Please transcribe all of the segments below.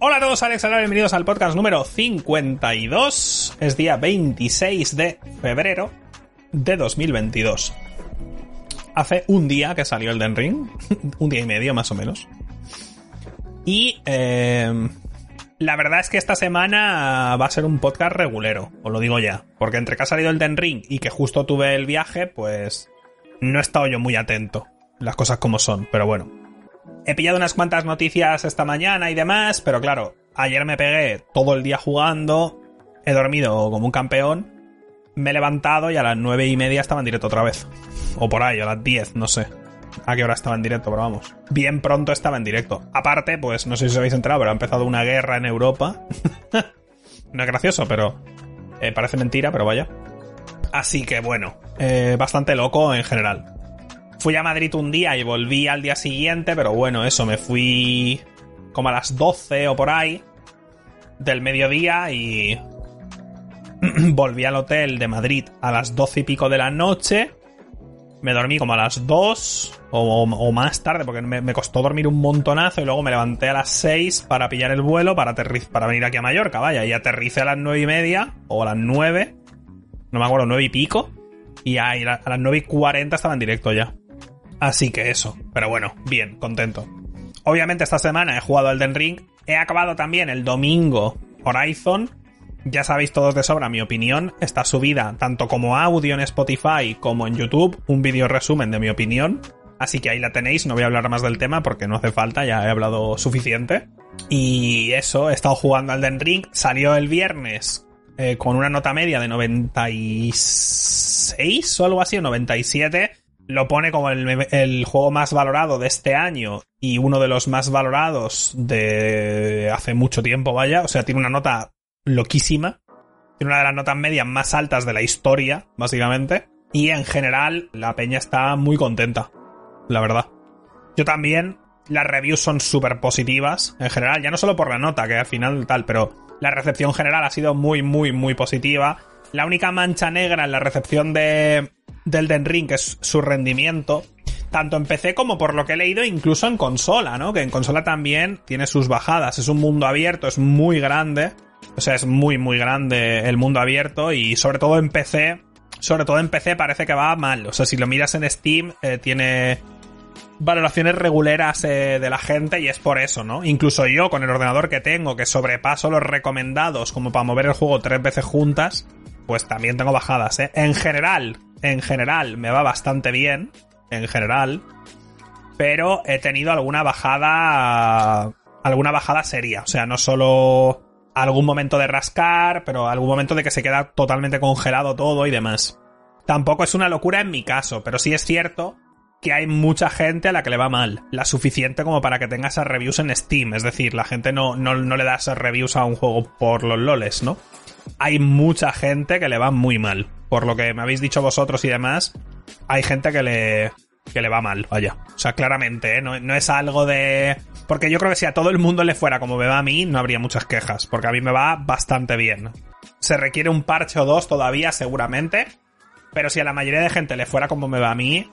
Hola a todos, Alex Alar, bienvenidos al podcast número 52. Es día 26 de febrero de 2022. Hace un día que salió el Den Ring, un día y medio más o menos. Y eh, la verdad es que esta semana va a ser un podcast regulero, os lo digo ya. Porque entre que ha salido el Den Ring y que justo tuve el viaje, pues no he estado yo muy atento. Las cosas como son, pero bueno. He pillado unas cuantas noticias esta mañana y demás, pero claro, ayer me pegué todo el día jugando, he dormido como un campeón, me he levantado y a las nueve y media estaba en directo otra vez. O por ahí, a las 10, no sé. A qué hora estaba en directo, pero vamos. Bien pronto estaba en directo. Aparte, pues no sé si os habéis enterado, pero ha empezado una guerra en Europa. no es gracioso, pero eh, parece mentira, pero vaya. Así que bueno, eh, bastante loco en general. Fui a Madrid un día y volví al día siguiente, pero bueno, eso, me fui como a las 12 o por ahí del mediodía y volví al hotel de Madrid a las 12 y pico de la noche. Me dormí como a las 2 o, más tarde porque me, me, costó dormir un montonazo y luego me levanté a las 6 para pillar el vuelo para, para venir aquí a Mallorca, vaya, y aterricé a las 9 y media o a las 9, no me acuerdo, 9 y pico. Y a, a las 9 y 40 estaba en directo ya. Así que eso. Pero bueno, bien, contento. Obviamente esta semana he jugado Elden Ring. He acabado también el domingo Horizon. Ya sabéis todos de sobra mi opinión. Está subida tanto como audio en Spotify como en YouTube. Un vídeo resumen de mi opinión. Así que ahí la tenéis. No voy a hablar más del tema porque no hace falta. Ya he hablado suficiente. Y eso, he estado jugando Elden Ring. Salió el viernes eh, con una nota media de 96 o algo así, o 97 lo pone como el, juego más valorado de este año y uno de los más valorados de hace mucho tiempo, vaya. O sea, tiene una nota loquísima. Tiene una de las notas medias más altas de la historia, básicamente. Y en general, la peña está muy contenta. La verdad. Yo también. Las reviews son súper positivas. En general, ya no solo por la nota, que al final tal, pero la recepción general ha sido muy, muy, muy positiva. La única mancha negra en la recepción de, del Den Ring, que es su rendimiento, tanto en PC como por lo que he leído, incluso en consola, ¿no? Que en consola también tiene sus bajadas. Es un mundo abierto, es muy grande. O sea, es muy, muy grande el mundo abierto y sobre todo en PC. Sobre todo en PC parece que va mal. O sea, si lo miras en Steam, eh, tiene valoraciones reguleras eh, de la gente y es por eso, ¿no? Incluso yo con el ordenador que tengo, que sobrepaso los recomendados como para mover el juego tres veces juntas, pues también tengo bajadas, ¿eh? En general, en general me va bastante bien, en general, pero he tenido alguna bajada, alguna bajada seria, o sea, no solo algún momento de rascar, pero algún momento de que se queda totalmente congelado todo y demás. Tampoco es una locura en mi caso, pero sí es cierto que hay mucha gente a la que le va mal. La suficiente como para que tenga esas reviews en Steam. Es decir, la gente no, no, no le da esas reviews a un juego por los loles, ¿no? Hay mucha gente que le va muy mal. Por lo que me habéis dicho vosotros y demás, hay gente que le, que le va mal, vaya. O sea, claramente, ¿eh? no, no es algo de... Porque yo creo que si a todo el mundo le fuera como me va a mí, no habría muchas quejas. Porque a mí me va bastante bien. Se requiere un parche o dos todavía, seguramente. Pero si a la mayoría de gente le fuera como me va a mí,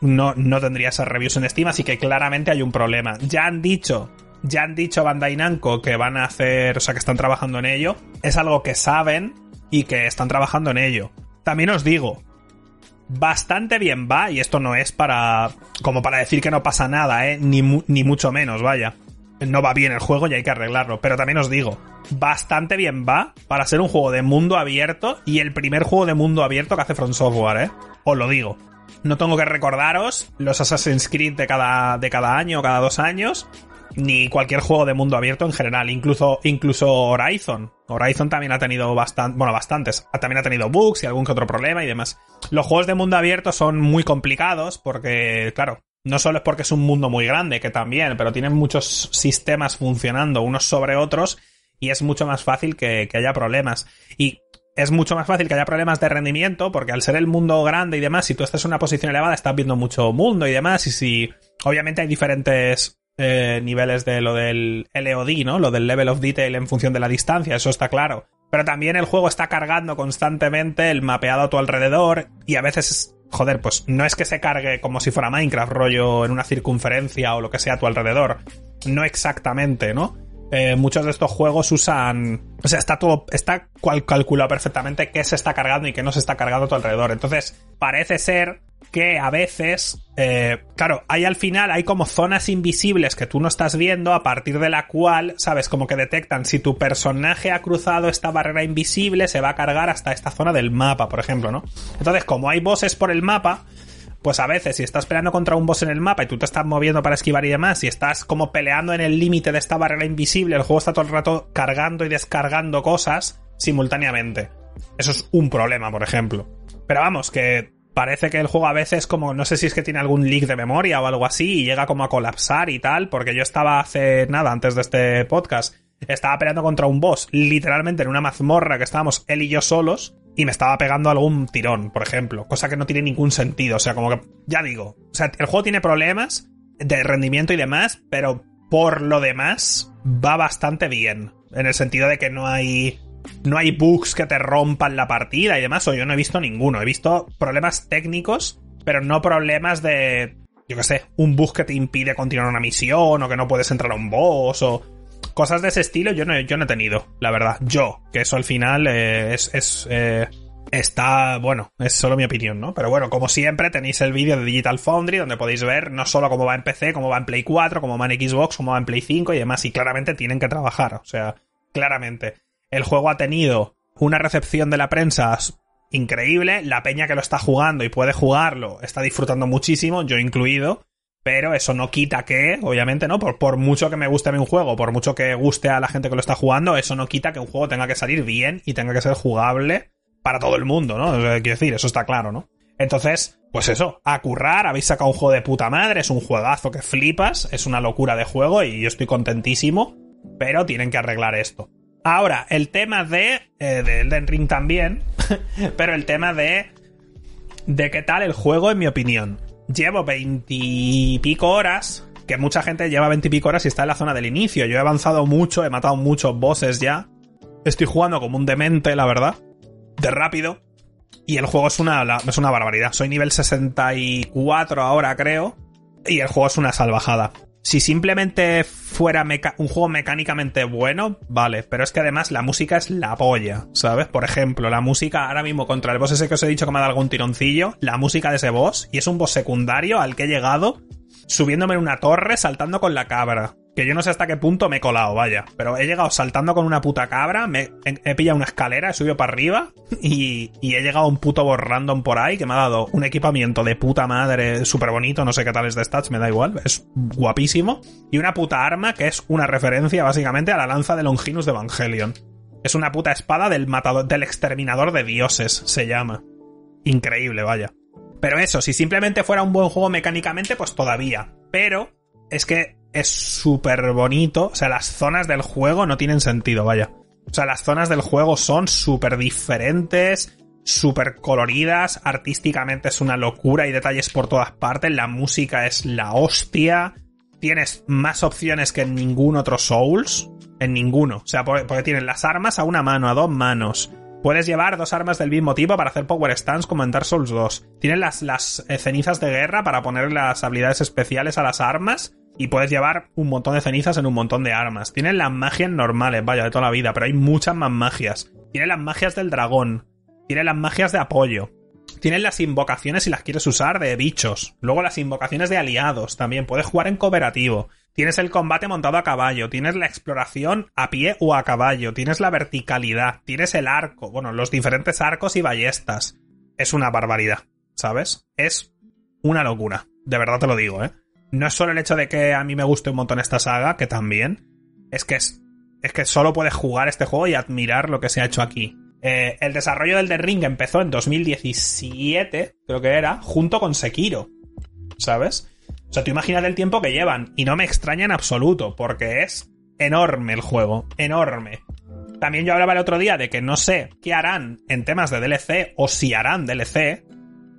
no, no tendría esas reviews en Steam, así que claramente hay un problema. Ya han dicho, ya han dicho Bandai Namco que van a hacer, o sea, que están trabajando en ello. Es algo que saben y que están trabajando en ello. También os digo, bastante bien va, y esto no es para, como para decir que no pasa nada, eh, ni, mucho menos, vaya. No va bien el juego y hay que arreglarlo. Pero también os digo, bastante bien va para ser un juego de mundo abierto y el primer juego de mundo abierto que hace Front Software, ¿eh? Os lo digo. No tengo que recordaros los Assassin's Creed de cada, de cada año o cada dos años, ni cualquier juego de mundo abierto en general, incluso, incluso Horizon. Horizon también ha tenido bastante, bueno, bastantes. También ha tenido bugs y algún que otro problema y demás. Los juegos de mundo abierto son muy complicados porque, claro, no solo es porque es un mundo muy grande, que también, pero tienen muchos sistemas funcionando unos sobre otros y es mucho más fácil que, que haya problemas. Y es mucho más fácil que haya problemas de rendimiento, porque al ser el mundo grande y demás, si tú estás en una posición elevada, estás viendo mucho mundo y demás, y si obviamente hay diferentes eh, niveles de lo del LOD, ¿no? Lo del level of detail en función de la distancia, eso está claro. Pero también el juego está cargando constantemente el mapeado a tu alrededor, y a veces, joder, pues no es que se cargue como si fuera Minecraft, rollo en una circunferencia o lo que sea a tu alrededor. No exactamente, ¿no? eh, muchos de estos juegos usan. O sea, está todo. Está calculado perfectamente qué se está cargando y qué no se está cargando a tu alrededor. Entonces, parece ser que a veces. Eh, claro, hay al final, hay como zonas invisibles que tú no estás viendo, a partir de la cual, ¿sabes? Como que detectan si tu personaje ha cruzado esta barrera invisible, se va a cargar hasta esta zona del mapa, por ejemplo, ¿no? Entonces, como hay bosses por el mapa pues a veces si estás peleando contra un boss en el mapa y tú te estás moviendo para esquivar y demás y estás como peleando en el límite de esta barrera invisible, el juego está todo el rato cargando y descargando cosas simultáneamente. Eso es un problema, por ejemplo. Pero vamos, que parece que el juego a veces como no sé si es que tiene algún leak de memoria o algo así y llega como a colapsar y tal, porque yo estaba hace nada antes de este podcast, estaba peleando contra un boss literalmente en una mazmorra que estábamos él y yo solos y me estaba pegando algún tirón, por ejemplo, cosa que no tiene ningún sentido, o sea, como que, ya digo, o sea, el juego tiene problemas de rendimiento y demás, pero por lo demás va bastante bien, en el sentido de que no hay no hay bugs que te rompan la partida y demás, o yo no he visto ninguno, he visto problemas técnicos, pero no problemas de yo qué sé, un bug que te impide continuar una misión o que no puedes entrar a un boss o cosas de ese estilo yo no, yo no he tenido, la verdad. Yo, que eso al final eh, es, es eh, está, bueno, es solo mi opinión, ¿no? Pero bueno, como siempre tenéis el vídeo de Digital Foundry donde podéis ver no solo cómo va en PC, cómo va en Play 4, cómo va en Xbox, cómo va en Play 5 y demás. Y claramente tienen que trabajar, o sea, claramente. El juego ha tenido una recepción de la prensa increíble, la peña que lo está jugando y puede jugarlo está disfrutando muchísimo, yo incluido. Pero eso no quita que, obviamente, ¿no? Por, por mucho que me guste a mí un juego, por mucho que guste a la gente que lo está jugando, eso no quita que un juego tenga que salir bien y tenga que ser jugable para todo el mundo, ¿no? Quiero decir, eso está claro, ¿no? Entonces, pues eso, a currar, habéis sacado un juego de puta madre, es un juegazo que flipas, es una locura de juego y yo estoy contentísimo, pero tienen que arreglar esto. Ahora, el tema de, eh, de Elden Ring también, pero el tema de, de qué tal el juego, en mi opinión llevo veintipico horas, que mucha gente lleva veintipico horas y está en la zona del inicio. Yo he avanzado mucho, he matado muchos bosses ya. Estoy jugando como un demente, la verdad. De rápido. Y el juego es una, es una barbaridad. Soy nivel 64 ahora, creo. Y el juego es una salvajada. Si simplemente fuera un juego mecánicamente bueno, vale, pero es que además la música es la polla, ¿sabes? Por ejemplo, la música ahora mismo contra el boss ese que os he dicho que me ha dado algún tironcillo, la música de ese boss, y es un boss secundario al que he llegado subiéndome en una torre saltando con la cabra. Que yo no sé hasta qué punto me he colado, vaya. Pero he llegado saltando con una puta cabra, me he, pillado una escalera, he subido para arriba y, y, he llegado a un puto boss random por ahí que me ha dado un equipamiento de puta madre súper bonito, no sé qué tal es de stats, me da igual, es guapísimo. Y una puta arma que es una referencia básicamente a la lanza de Longinus de Evangelion. Es una puta espada del matador, del exterminador de dioses, se llama. Increíble, vaya. Pero eso, si simplemente fuera un buen juego mecánicamente, pues todavía. Pero es que es súper bonito. O sea, las zonas del juego no tienen sentido, vaya. O sea, las zonas del juego son súper diferentes, súper coloridas, artísticamente es una locura, hay detalles por todas partes, la música es la hostia, tienes más opciones que en ningún otro Souls, en ninguno. O sea, porque tienes las armas a una mano, a dos manos. Puedes llevar dos armas del mismo tipo para hacer power stance como en Dark Souls 2. Tienes las, las eh, cenizas de guerra para poner las habilidades especiales a las armas y puedes llevar un montón de cenizas en un montón de armas. Tienes las magias normales, vaya, de toda la vida, pero hay muchas más magias. Tienes las magias del dragón. Tienes las magias de apoyo. Tienes las invocaciones si las quieres usar de bichos. Luego las invocaciones de aliados también. Puedes jugar en cooperativo. Tienes el combate montado a caballo. Tienes la exploración a pie o a caballo. Tienes la verticalidad. Tienes el arco. Bueno, los diferentes arcos y ballestas. Es una barbaridad, ¿sabes? Es una locura. De verdad te lo digo, ¿eh? no es solo el hecho de que a mí me guste un montón esta saga, que también, es que es, es que solo puedes jugar este juego y admirar lo que se ha hecho aquí. Eh, el desarrollo del The Ring empezó en 2017, creo que era, junto con Sekiro. ¿Sabes? O sea, tú imaginas el tiempo que llevan, y no me extraña en absoluto, porque es enorme el juego, enorme. También yo hablaba el otro día de que no sé qué harán en temas de DLC, o si harán DLC,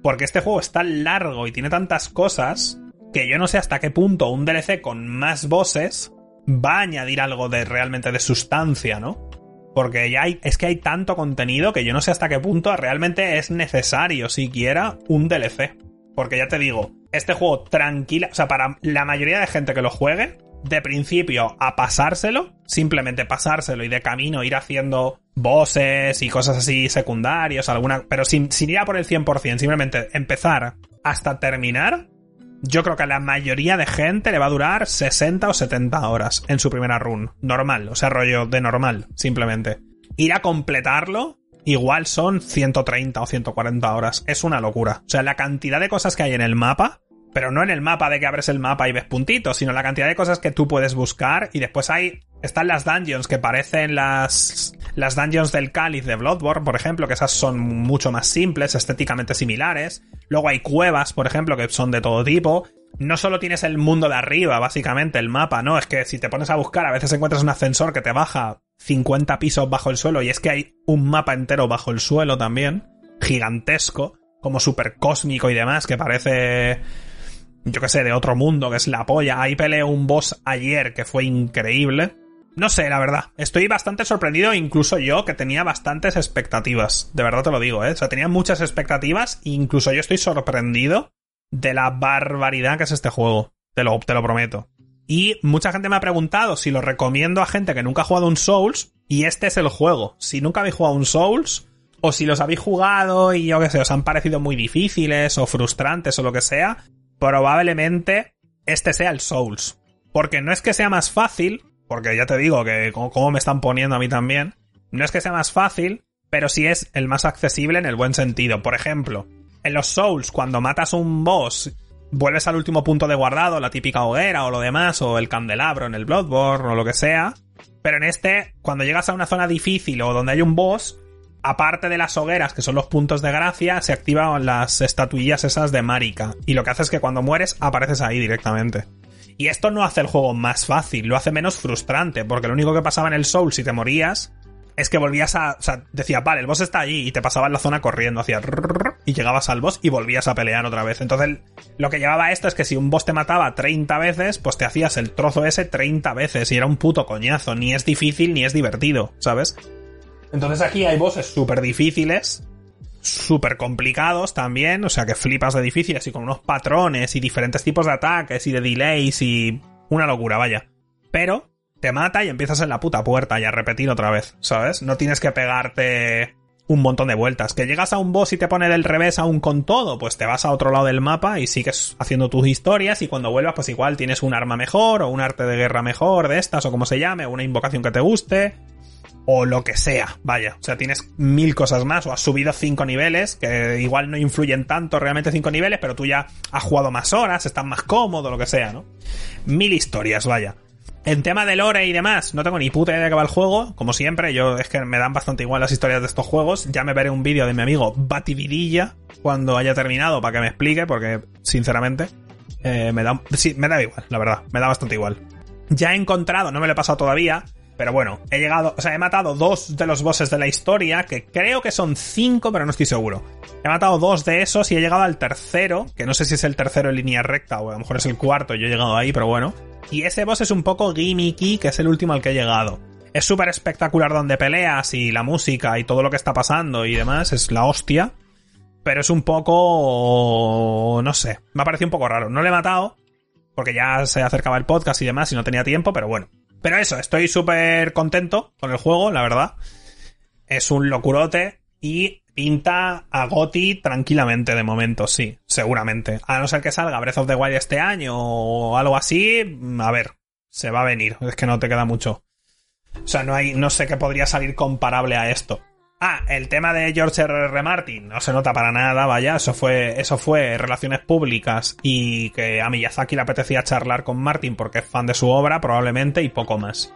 porque este juego es tan largo y tiene tantas cosas que yo no sé hasta qué punto un DLC con más bosses va a añadir algo de realmente de sustancia, ¿no? Porque ya hay, es que hay tanto contenido que yo no sé hasta qué punto realmente es necesario siquiera un DLC. Porque ya te digo, este juego tranquila, o sea, para la mayoría de gente que lo juegue, de principio a pasárselo, simplemente pasárselo y de camino ir haciendo bosses y cosas así secundarios, alguna, pero sin, sin ir a por el 100%, simplemente empezar hasta terminar, yo creo que a la mayoría de gente le va a durar 60 o 70 horas en su primera run. Normal, o sea, rollo de normal, simplemente. Ir a completarlo, igual son 130 o 140 horas. Es una locura. O sea, la cantidad de cosas que hay en el mapa, pero no en el mapa de que abres el mapa y ves puntitos, sino la cantidad de cosas que tú puedes buscar y después hay están las dungeons que parecen las las dungeons del cáliz de Bloodborne, por ejemplo, que esas son mucho más simples, estéticamente similares. Luego hay cuevas, por ejemplo, que son de todo tipo. No solo tienes el mundo de arriba, básicamente, el mapa, ¿no? Es que si te pones a buscar, a veces encuentras un ascensor que te baja 50 pisos bajo el suelo y es que hay un mapa entero bajo el suelo también, gigantesco, como súper cósmico y demás, que parece yo que sé, de otro mundo, que es la polla. Ahí peleé un boss ayer que fue increíble. No sé, la verdad. Estoy bastante sorprendido, incluso yo, que tenía bastantes expectativas. De verdad te lo digo, ¿eh? O sea, tenía muchas expectativas, e incluso yo estoy sorprendido de la barbaridad que es este juego. Te lo, te lo prometo. Y mucha gente me ha preguntado si lo recomiendo a gente que nunca ha jugado un Souls, y este es el juego. Si nunca habéis jugado un Souls, o si los habéis jugado y yo qué sé, os han parecido muy difíciles o frustrantes o lo que sea, probablemente este sea el Souls. Porque no es que sea más fácil, porque ya te digo que como me están poniendo a mí también, no es que sea más fácil, pero sí es el más accesible en el buen sentido. Por ejemplo, en los Souls, cuando matas un boss, vuelves al último punto de guardado, la típica hoguera o lo demás, o el candelabro en el Bloodborne o lo que sea. Pero en este, cuando llegas a una zona difícil o donde hay un boss, aparte de las hogueras, que son los puntos de gracia, se activan las estatuillas esas de Marika. Y lo que hace es que cuando mueres, apareces ahí directamente. Y esto no hace el juego más fácil, lo hace menos frustrante, porque lo único que pasaba en el Soul si te morías es que volvías a. O sea, decía, vale, el boss está allí y te pasaba en la zona corriendo, hacía. Y llegabas al boss y volvías a pelear otra vez. Entonces, lo que llevaba esto es que si un boss te mataba 30 veces, pues te hacías el trozo ese 30 veces y era un puto coñazo. Ni es difícil ni es divertido, ¿sabes? Entonces aquí hay bosses súper difíciles súper complicados también, o sea que flipas de difíciles y con unos patrones y diferentes tipos de ataques y de delays y una locura, vaya. Pero te mata y empiezas en la puta puerta y a repetir otra vez, ¿sabes? No tienes que pegarte un montón de vueltas. Que llegas a un boss y te pone del revés aún con todo, pues te vas a otro lado del mapa y sigues haciendo tus historias y cuando vuelvas pues igual tienes un arma mejor o un arte de guerra mejor de estas o como se llame, una invocación que te guste o lo que sea, vaya. O sea, tienes mil cosas más, o has subido cinco niveles, que igual no influyen tanto realmente cinco niveles, pero tú ya has jugado más horas, estás más cómodo, lo que sea, ¿no? Mil historias, vaya. En tema de lore y demás, no tengo ni puta idea de qué el juego. Como siempre, yo es que me dan bastante igual las historias de estos juegos. Ya me veré un vídeo de mi amigo Batividilla cuando haya terminado para que me explique, porque sinceramente eh, me da, sí, me da igual, la verdad, me da bastante igual. Ya he encontrado, no me lo he pasado todavía, pero bueno, he llegado, o sea, he matado dos de los bosses de la historia, que creo que son cinco, pero no estoy seguro. He matado dos de esos y he llegado al tercero, que no sé si es el tercero en línea recta o a lo mejor es el cuarto, yo he llegado ahí, pero bueno. Y ese boss es un poco gimmicky, que es el último al que he llegado. Es súper espectacular donde peleas y la música y todo lo que está pasando y demás, es la hostia. Pero es un poco... no sé, me ha parecido un poco raro. No le he matado, porque ya se acercaba el podcast y demás y no tenía tiempo, pero bueno. Pero eso, estoy súper contento con el juego, la verdad. Es un locurote y pinta a Goti tranquilamente de momento, sí, seguramente. A no ser que salga Breath of the Wild este año o algo así, a ver, se va a venir, es que no te queda mucho. O sea, no hay, no sé qué podría salir comparable a esto. Ah, el tema de George R. R. Martin no se nota para nada, vaya, eso fue, eso fue relaciones públicas y que a Miyazaki le apetecía charlar con Martin porque es fan de su obra, probablemente, y poco más.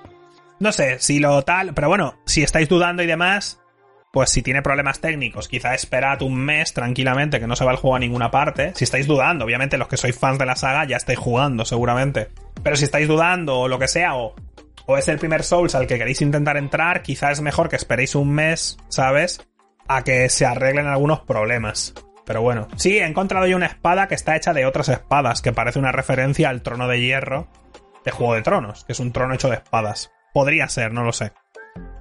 No sé, si lo tal, pero bueno, si estáis dudando y demás, pues si tiene problemas técnicos, quizá esperad un mes tranquilamente que no se va el juego a ninguna parte. Si estáis dudando, obviamente los que sois fans de la saga ya estáis jugando seguramente. Pero si estáis dudando o lo que sea, o o es el primer Souls al que queréis intentar entrar, quizá es mejor que esperéis un mes, ¿sabes? A que se arreglen algunos problemas. Pero bueno, sí, he encontrado yo una espada que está hecha de otras espadas, que parece una referencia al trono de hierro de Juego de Tronos, que es un trono hecho de espadas. Podría ser, no lo sé.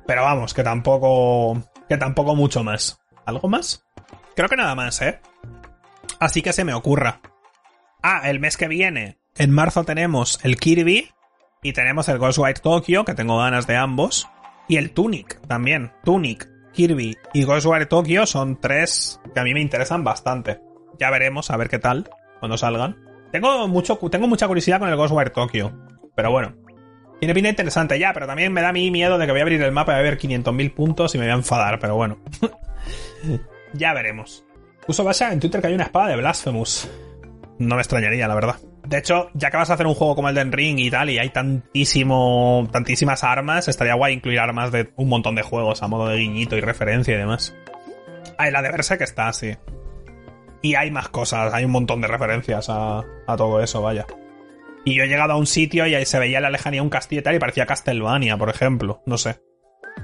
Pero vamos, que tampoco. que tampoco mucho más. ¿Algo más? Creo que nada más, ¿eh? Así que se me ocurra. Ah, el mes que viene, en marzo tenemos el Kirby, Y tenemos el Ghostwire Tokyo, que tengo ganas de ambos. Y el Tunic también. Tunic, Kirby y Ghostwire Tokyo son tres que a mí me interesan bastante. Ya veremos, a ver qué tal cuando salgan. Tengo, mucho, tengo mucha curiosidad con el Ghostwire Tokyo. Pero bueno. Tiene pinta interesante ya, pero también me da mí miedo de que voy a abrir el mapa y voy a ver 500.000 puntos y me voy a enfadar, pero bueno. ya veremos. Puso Basha en Twitter que hay una espada de Blasphemous. No me extrañaría, la verdad. De hecho, ya que vas a hacer un juego como el de Ring y tal, y hay tantísimo, tantísimas armas, estaría guay incluir armas de un montón de juegos a modo de guiñito y referencia y demás. Ah, la de Berserk está, sí. Y hay más cosas, hay un montón de referencias a, a todo eso, vaya. Y yo he llegado a un sitio y ahí se veía en la lejanía un castillo y tal y parecía Castlevania, por ejemplo. No sé.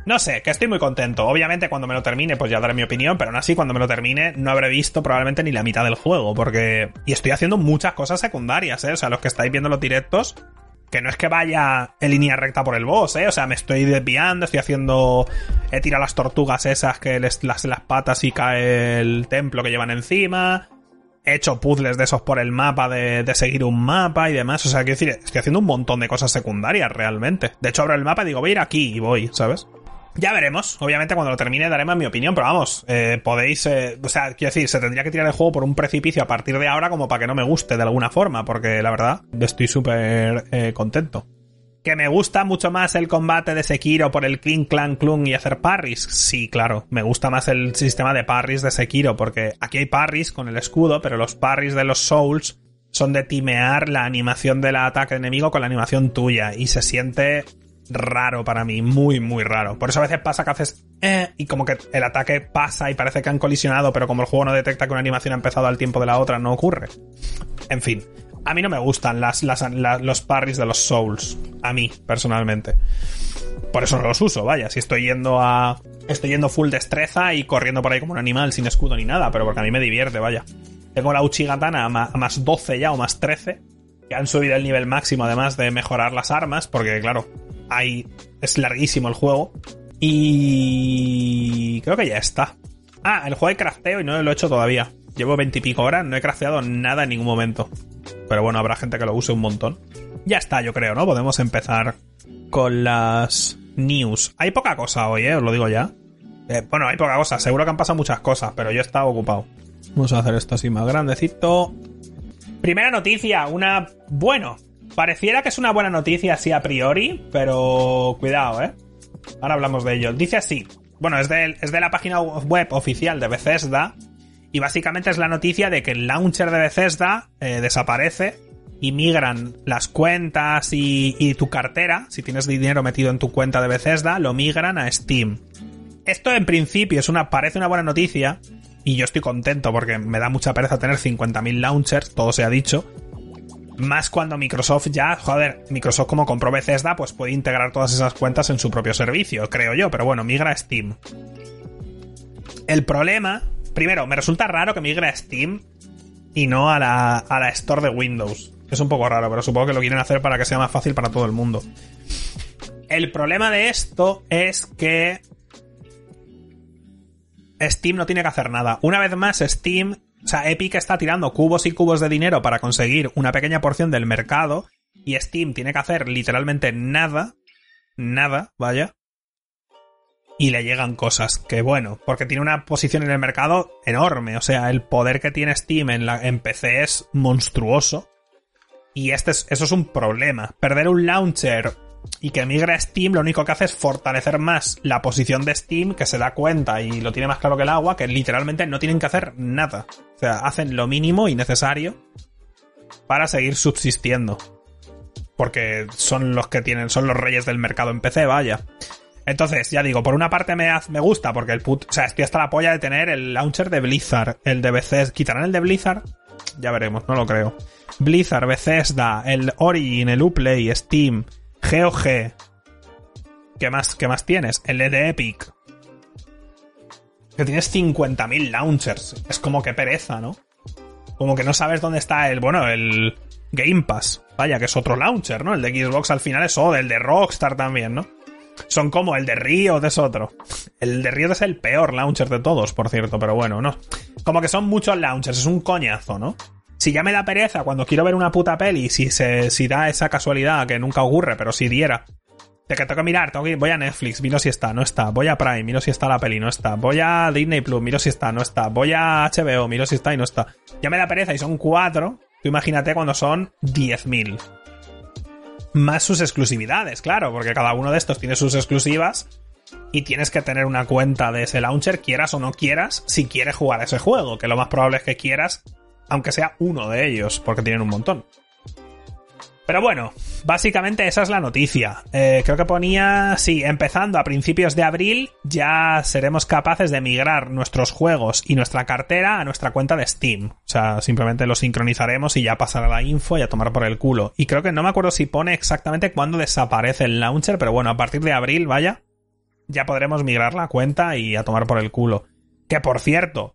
No sé, que estoy muy contento. Obviamente cuando me lo termine pues ya daré mi opinión, pero aún así cuando me lo termine no habré visto probablemente ni la mitad del juego, porque... Y estoy haciendo muchas cosas secundarias, ¿eh? O sea, los que estáis viendo los directos, que no es que vaya en línea recta por el boss, ¿eh? O sea, me estoy desviando, estoy haciendo... He tirado las tortugas esas que les las, las patas y cae el templo que llevan encima. He hecho puzzles de esos por el mapa, de, de seguir un mapa y demás. O sea, quiero decir, estoy haciendo un montón de cosas secundarias realmente. De hecho, abro el mapa y digo, voy a ir aquí y voy, ¿sabes? Ya veremos. Obviamente, cuando lo termine daré más mi opinión, pero vamos, eh, podéis. Eh, o sea, quiero decir, se tendría que tirar el juego por un precipicio a partir de ahora, como para que no me guste de alguna forma, porque la verdad, estoy súper eh, contento. ¿Que me gusta mucho más el combate de Sekiro por el Clean Clan Clung y hacer parries? Sí, claro. Me gusta más el sistema de parries de Sekiro, porque aquí hay parries con el escudo, pero los parries de los Souls son de timear la animación del ataque enemigo con la animación tuya, y se siente raro para mí, muy, muy raro. Por eso a veces pasa que haces eh, y como que el ataque pasa y parece que han colisionado, pero como el juego no detecta que una animación ha empezado al tiempo de la otra, no ocurre. En fin, a mí no me gustan las, los parries de los Souls, a mí, personalmente. Por eso no los uso, vaya, si estoy yendo a... Estoy yendo full destreza y corriendo por ahí como un animal sin escudo ni nada, pero porque a mí me divierte, vaya. Tengo la Uchigatana a más 12 ya o más 13, que han subido el nivel máximo además de mejorar las armas, porque claro, es larguísimo el juego. Y creo que ya está. Ah, el juego de crafteo y no lo he hecho todavía. Llevo veintipico horas, no he crafteado nada en ningún momento. Pero bueno, habrá gente que lo use un montón. Ya está, yo creo, ¿no? Podemos empezar con las news. Hay poca cosa hoy, ¿eh? Os lo digo ya. Eh, bueno, hay poca cosa. Seguro que han pasado muchas cosas, pero yo he estado ocupado. Vamos a hacer esto así más grandecito. Primera noticia, una... Bueno, Pareciera que es una buena noticia así a priori, pero cuidado, ¿eh? Ahora hablamos de ello. Dice así. Bueno, es de, es de la página web oficial de Bethesda. Y básicamente es la noticia de que el launcher de Bethesda eh, desaparece y migran las cuentas y, y, tu cartera, si tienes dinero metido en tu cuenta de Bethesda, lo migran a Steam. Esto en principio es una, parece una buena noticia y yo estoy contento porque me da mucha pereza tener 50.000 launchers, todo se ha dicho, más cuando Microsoft ya, joder, Microsoft como compró Bethesda, pues puede integrar todas esas cuentas en su propio servicio, creo yo, pero bueno, migra a Steam. El problema, primero, me resulta raro que migre a Steam y no a la, a la Store de Windows. Es un poco raro, pero supongo que lo quieren hacer para que sea más fácil para todo el mundo. El problema de esto es que Steam no tiene que hacer nada. Una vez más, Steam o sea, Epic está tirando cubos y cubos de dinero para conseguir una pequeña porción del mercado y Steam tiene que hacer literalmente nada, nada, vaya. Y le llegan cosas, que bueno, porque tiene una posición en el mercado enorme, o sea, el poder que tiene Steam en, la, PC es monstruoso. Y este es, eso es un problema. Perder un launcher y que migre a Steam, lo único que hace es fortalecer más la posición de Steam, que se da cuenta y lo tiene más claro que el agua, que literalmente no tienen que hacer nada. O sea, hacen lo mínimo y necesario para seguir subsistiendo. Porque son los que tienen, son los reyes del mercado en PC, vaya. Entonces, ya digo, por una parte me, me gusta, porque el put. O sea, estoy hasta la polla de tener el launcher de Blizzard, el de Bethesda. ¿Quitarán el de Blizzard? Ya veremos, no lo creo. Blizzard, Bethesda, el Origin, el Uplay, Steam, GOG. ¿Qué más, qué más tienes? El de Epic. Que tienes 50.000 launchers. Es como que pereza, ¿no? Como que no sabes dónde está el, bueno, el Game Pass. Vaya, que es otro launcher, ¿no? El de Xbox al final es o el de Rockstar también, ¿no? Son como el de Riot es otro. El de Riot es el peor launcher de todos, por cierto, pero bueno, no. Como que son muchos launchers, es un coñazo, ¿no? Si ya me da pereza cuando quiero ver una puta peli, si, se, si da esa casualidad que nunca ocurre, pero si diera, de que tengo que mirar, tengo que, voy a Netflix, miro si está, no está. Voy a Prime, miro si está la peli, no está. Voy a Disney Plus, miro si está, no está. Voy a HBO, miro si está y no está. Ya me da pereza y son cuatro. Tú imagínate cuando son 10.000. Más sus exclusividades, claro, porque cada uno de estos tiene sus exclusivas y tienes que tener una cuenta de ese launcher, quieras o no quieras, si quieres jugar ese juego, que lo más probable es que quieras, aunque sea uno de ellos, porque tienen un montón. Pero bueno, básicamente esa es la noticia. Eh, creo que ponía, sí, empezando a principios de abril ya seremos capaces de migrar nuestros juegos y nuestra cartera a nuestra cuenta de Steam. O sea, simplemente lo sincronizaremos y ya pasará la info y a tomar por el culo. Y creo que no me acuerdo si pone exactamente cuándo desaparece el launcher, pero bueno, a partir de abril, vaya, ya podremos migrar la cuenta y a tomar por el culo. Que por cierto,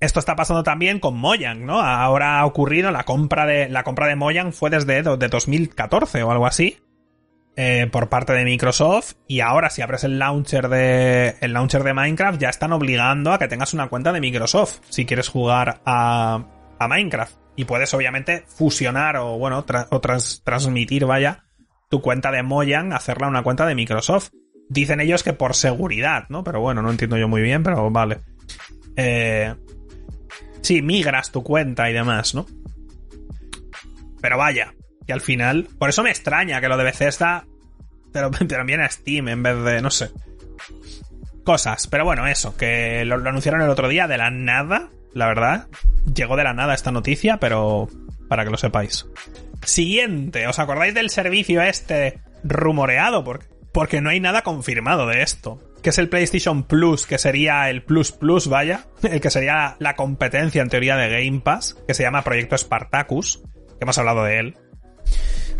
esto está pasando también con Mojang, ¿no? Ahora ha ocurrido la compra de la compra de Mojang fue desde de 2014 o algo así eh, por parte de Microsoft y ahora si abres el launcher de el launcher de Minecraft ya están obligando a que tengas una cuenta de Microsoft si quieres jugar a, a Minecraft y puedes obviamente fusionar o bueno o transmitir vaya tu cuenta de Mojang hacerla una cuenta de Microsoft. Dicen ellos que por seguridad, ¿no? Pero bueno, no entiendo yo muy bien, pero vale. Eh, Sí, migras tu cuenta y demás, ¿no? Pero vaya, y al final. Por eso me extraña que lo de Bethesda te lo a Steam en vez de. no sé. Cosas. Pero bueno, eso, que lo, anunciaron el otro día de la nada, la verdad. Llegó de la nada esta noticia, pero. para que lo sepáis. Siguiente, ¿os acordáis del servicio este rumoreado? Porque, porque no hay nada confirmado de esto que es el PlayStation Plus, que sería el Plus Plus, vaya, el que sería la competencia en teoría de Game Pass, que se llama Proyecto Spartacus, que hemos hablado de él.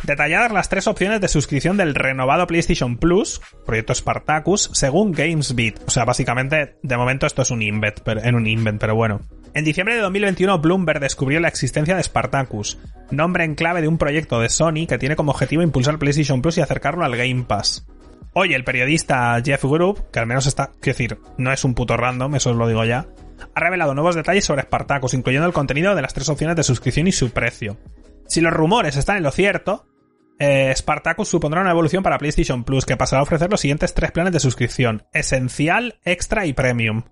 Detalladas las tres opciones de suscripción del renovado PlayStation Plus, Proyecto Spartacus, según GamesBeat. O sea, básicamente, de momento esto es un invent, en un invent, pero bueno. En diciembre de 2021, Bloomberg descubrió la existencia de Spartacus, nombre en clave de un proyecto de Sony que tiene como objetivo impulsar PlayStation Plus y acercarlo al Game Pass. Hoy el periodista Jeff Group, que al menos está, quiero decir, no es un puto random, eso os lo digo ya, ha revelado nuevos detalles sobre Spartacus, incluyendo el contenido de las tres opciones de suscripción y su precio. Si los rumores están en lo cierto, eh, Spartacus supondrá una evolución para PlayStation Plus, que pasará a ofrecer los siguientes tres planes de suscripción: Esencial, Extra y Premium.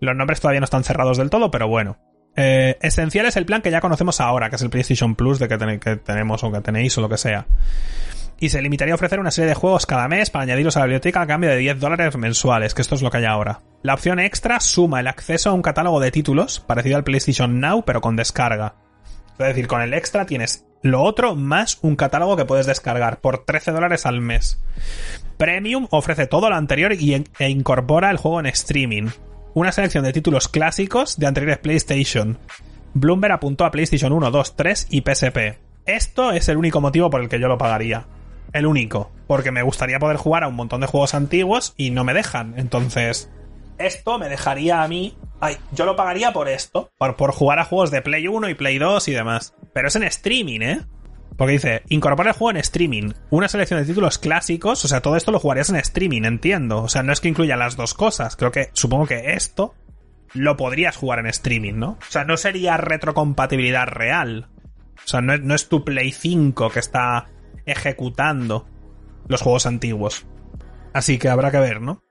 Los nombres todavía no están cerrados del todo, pero bueno. Eh, esencial es el plan que ya conocemos ahora, que es el PlayStation Plus de que tenemos o que tenéis o lo que sea y se limitaría a ofrecer una serie de juegos cada mes para añadirlos a la biblioteca a cambio de 10 dólares mensuales, que esto es lo que hay ahora. La opción extra suma el acceso a un catálogo de títulos, parecido al PlayStation Now, pero con descarga. Es decir, con el extra tienes lo otro más un catálogo que puedes descargar por 13 dólares al mes. Premium ofrece todo lo anterior e incorpora el juego en streaming. Una selección de títulos clásicos de anteriores PlayStation. Bloomberg apuntó a PlayStation 1, 2, 3 y PSP. Esto es el único motivo por el que yo lo pagaría el único. Porque me gustaría poder jugar a un montón de juegos antiguos y no me dejan. Entonces, esto me dejaría a mí. Ay, yo lo pagaría por esto. Por, por jugar a juegos de Play 1 y Play 2 y demás. Pero es en streaming, ¿eh? Porque dice, incorpora el juego en streaming. Una selección de títulos clásicos. O sea, todo esto lo jugarías en streaming, entiendo. O sea, no es que incluya las dos cosas. Creo que, supongo que esto lo podrías jugar en streaming, ¿no? O sea, no sería retrocompatibilidad real. O sea, no, no es tu Play 5 que está ejecutando los juegos antiguos. Así que habrá que ver, ¿no?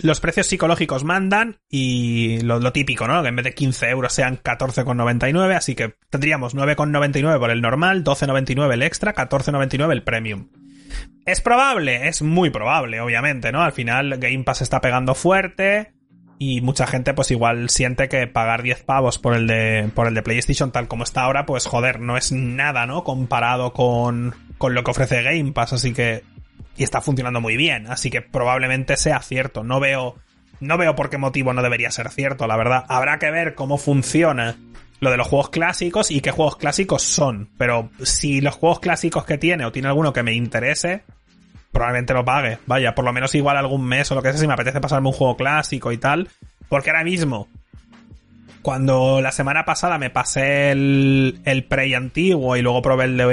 Los precios psicológicos mandan y lo, típico, ¿no? Que en vez de 15 euros sean 14,99, así que tendríamos 9,99 por el normal, 12,99 el extra, 14,99 el premium. ¿Es probable? Es muy probable, obviamente, ¿no? Al final Game Pass está pegando fuerte y mucha gente pues igual siente que pagar 10 pavos por el de por el de PlayStation tal como está ahora, pues joder, no es nada, ¿no? Comparado con con lo que ofrece Game Pass, así que y está funcionando muy bien, así que probablemente sea cierto. No veo no veo por qué motivo no debería ser cierto, la verdad. Habrá que ver cómo funciona lo de los juegos clásicos y qué juegos clásicos son, pero si los juegos clásicos que tiene o tiene alguno que me interese, probablemente lo pague. Vaya, por lo menos igual algún mes o lo que sea si me apetece pasarme un juego clásico y tal, porque ahora mismo cuando la semana pasada me pasé el, el Prey antiguo y luego probé el de,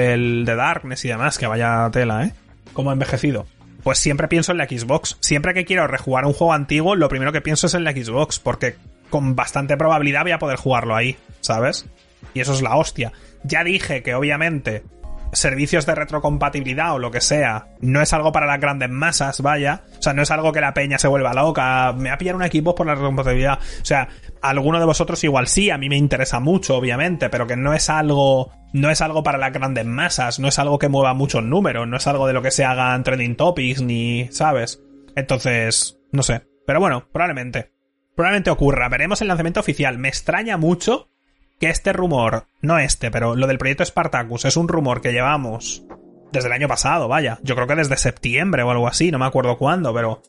de Darkness y demás, que vaya tela, ¿eh? Como envejecido. Pues siempre pienso en la Xbox. Siempre que quiero rejugar un juego antiguo, lo primero que pienso es en la Xbox, porque con bastante probabilidad voy a poder jugarlo ahí, ¿sabes? Y eso es la hostia. Ya dije que obviamente servicios de retrocompatibilidad o lo que sea, no es algo para las grandes masas, vaya. O sea, no es algo que la peña se vuelva loca. Me va a pillar un equipo por la retrocompatibilidad. O sea, alguno de vosotros igual sí, a mí me interesa mucho, obviamente, pero que no es algo. No es algo para las grandes masas, no es algo que mueva muchos números, no es algo de lo que se hagan trending topics, ni. ¿sabes? Entonces, no sé. Pero bueno, probablemente. Probablemente ocurra. Veremos el lanzamiento oficial. Me extraña mucho que este rumor, no este, pero lo del proyecto Spartacus, es un rumor que llevamos desde el año pasado, vaya. Yo creo que desde septiembre o algo así, no me acuerdo cuándo, pero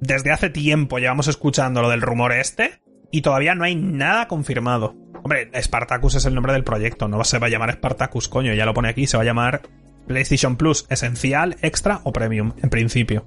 desde hace tiempo llevamos escuchando lo del rumor este y todavía no hay nada confirmado. Hombre, Spartacus es el nombre del proyecto, no se va a llamar Spartacus, coño, ya lo pone aquí, se va a llamar PlayStation Plus Esencial, Extra o Premium, en principio.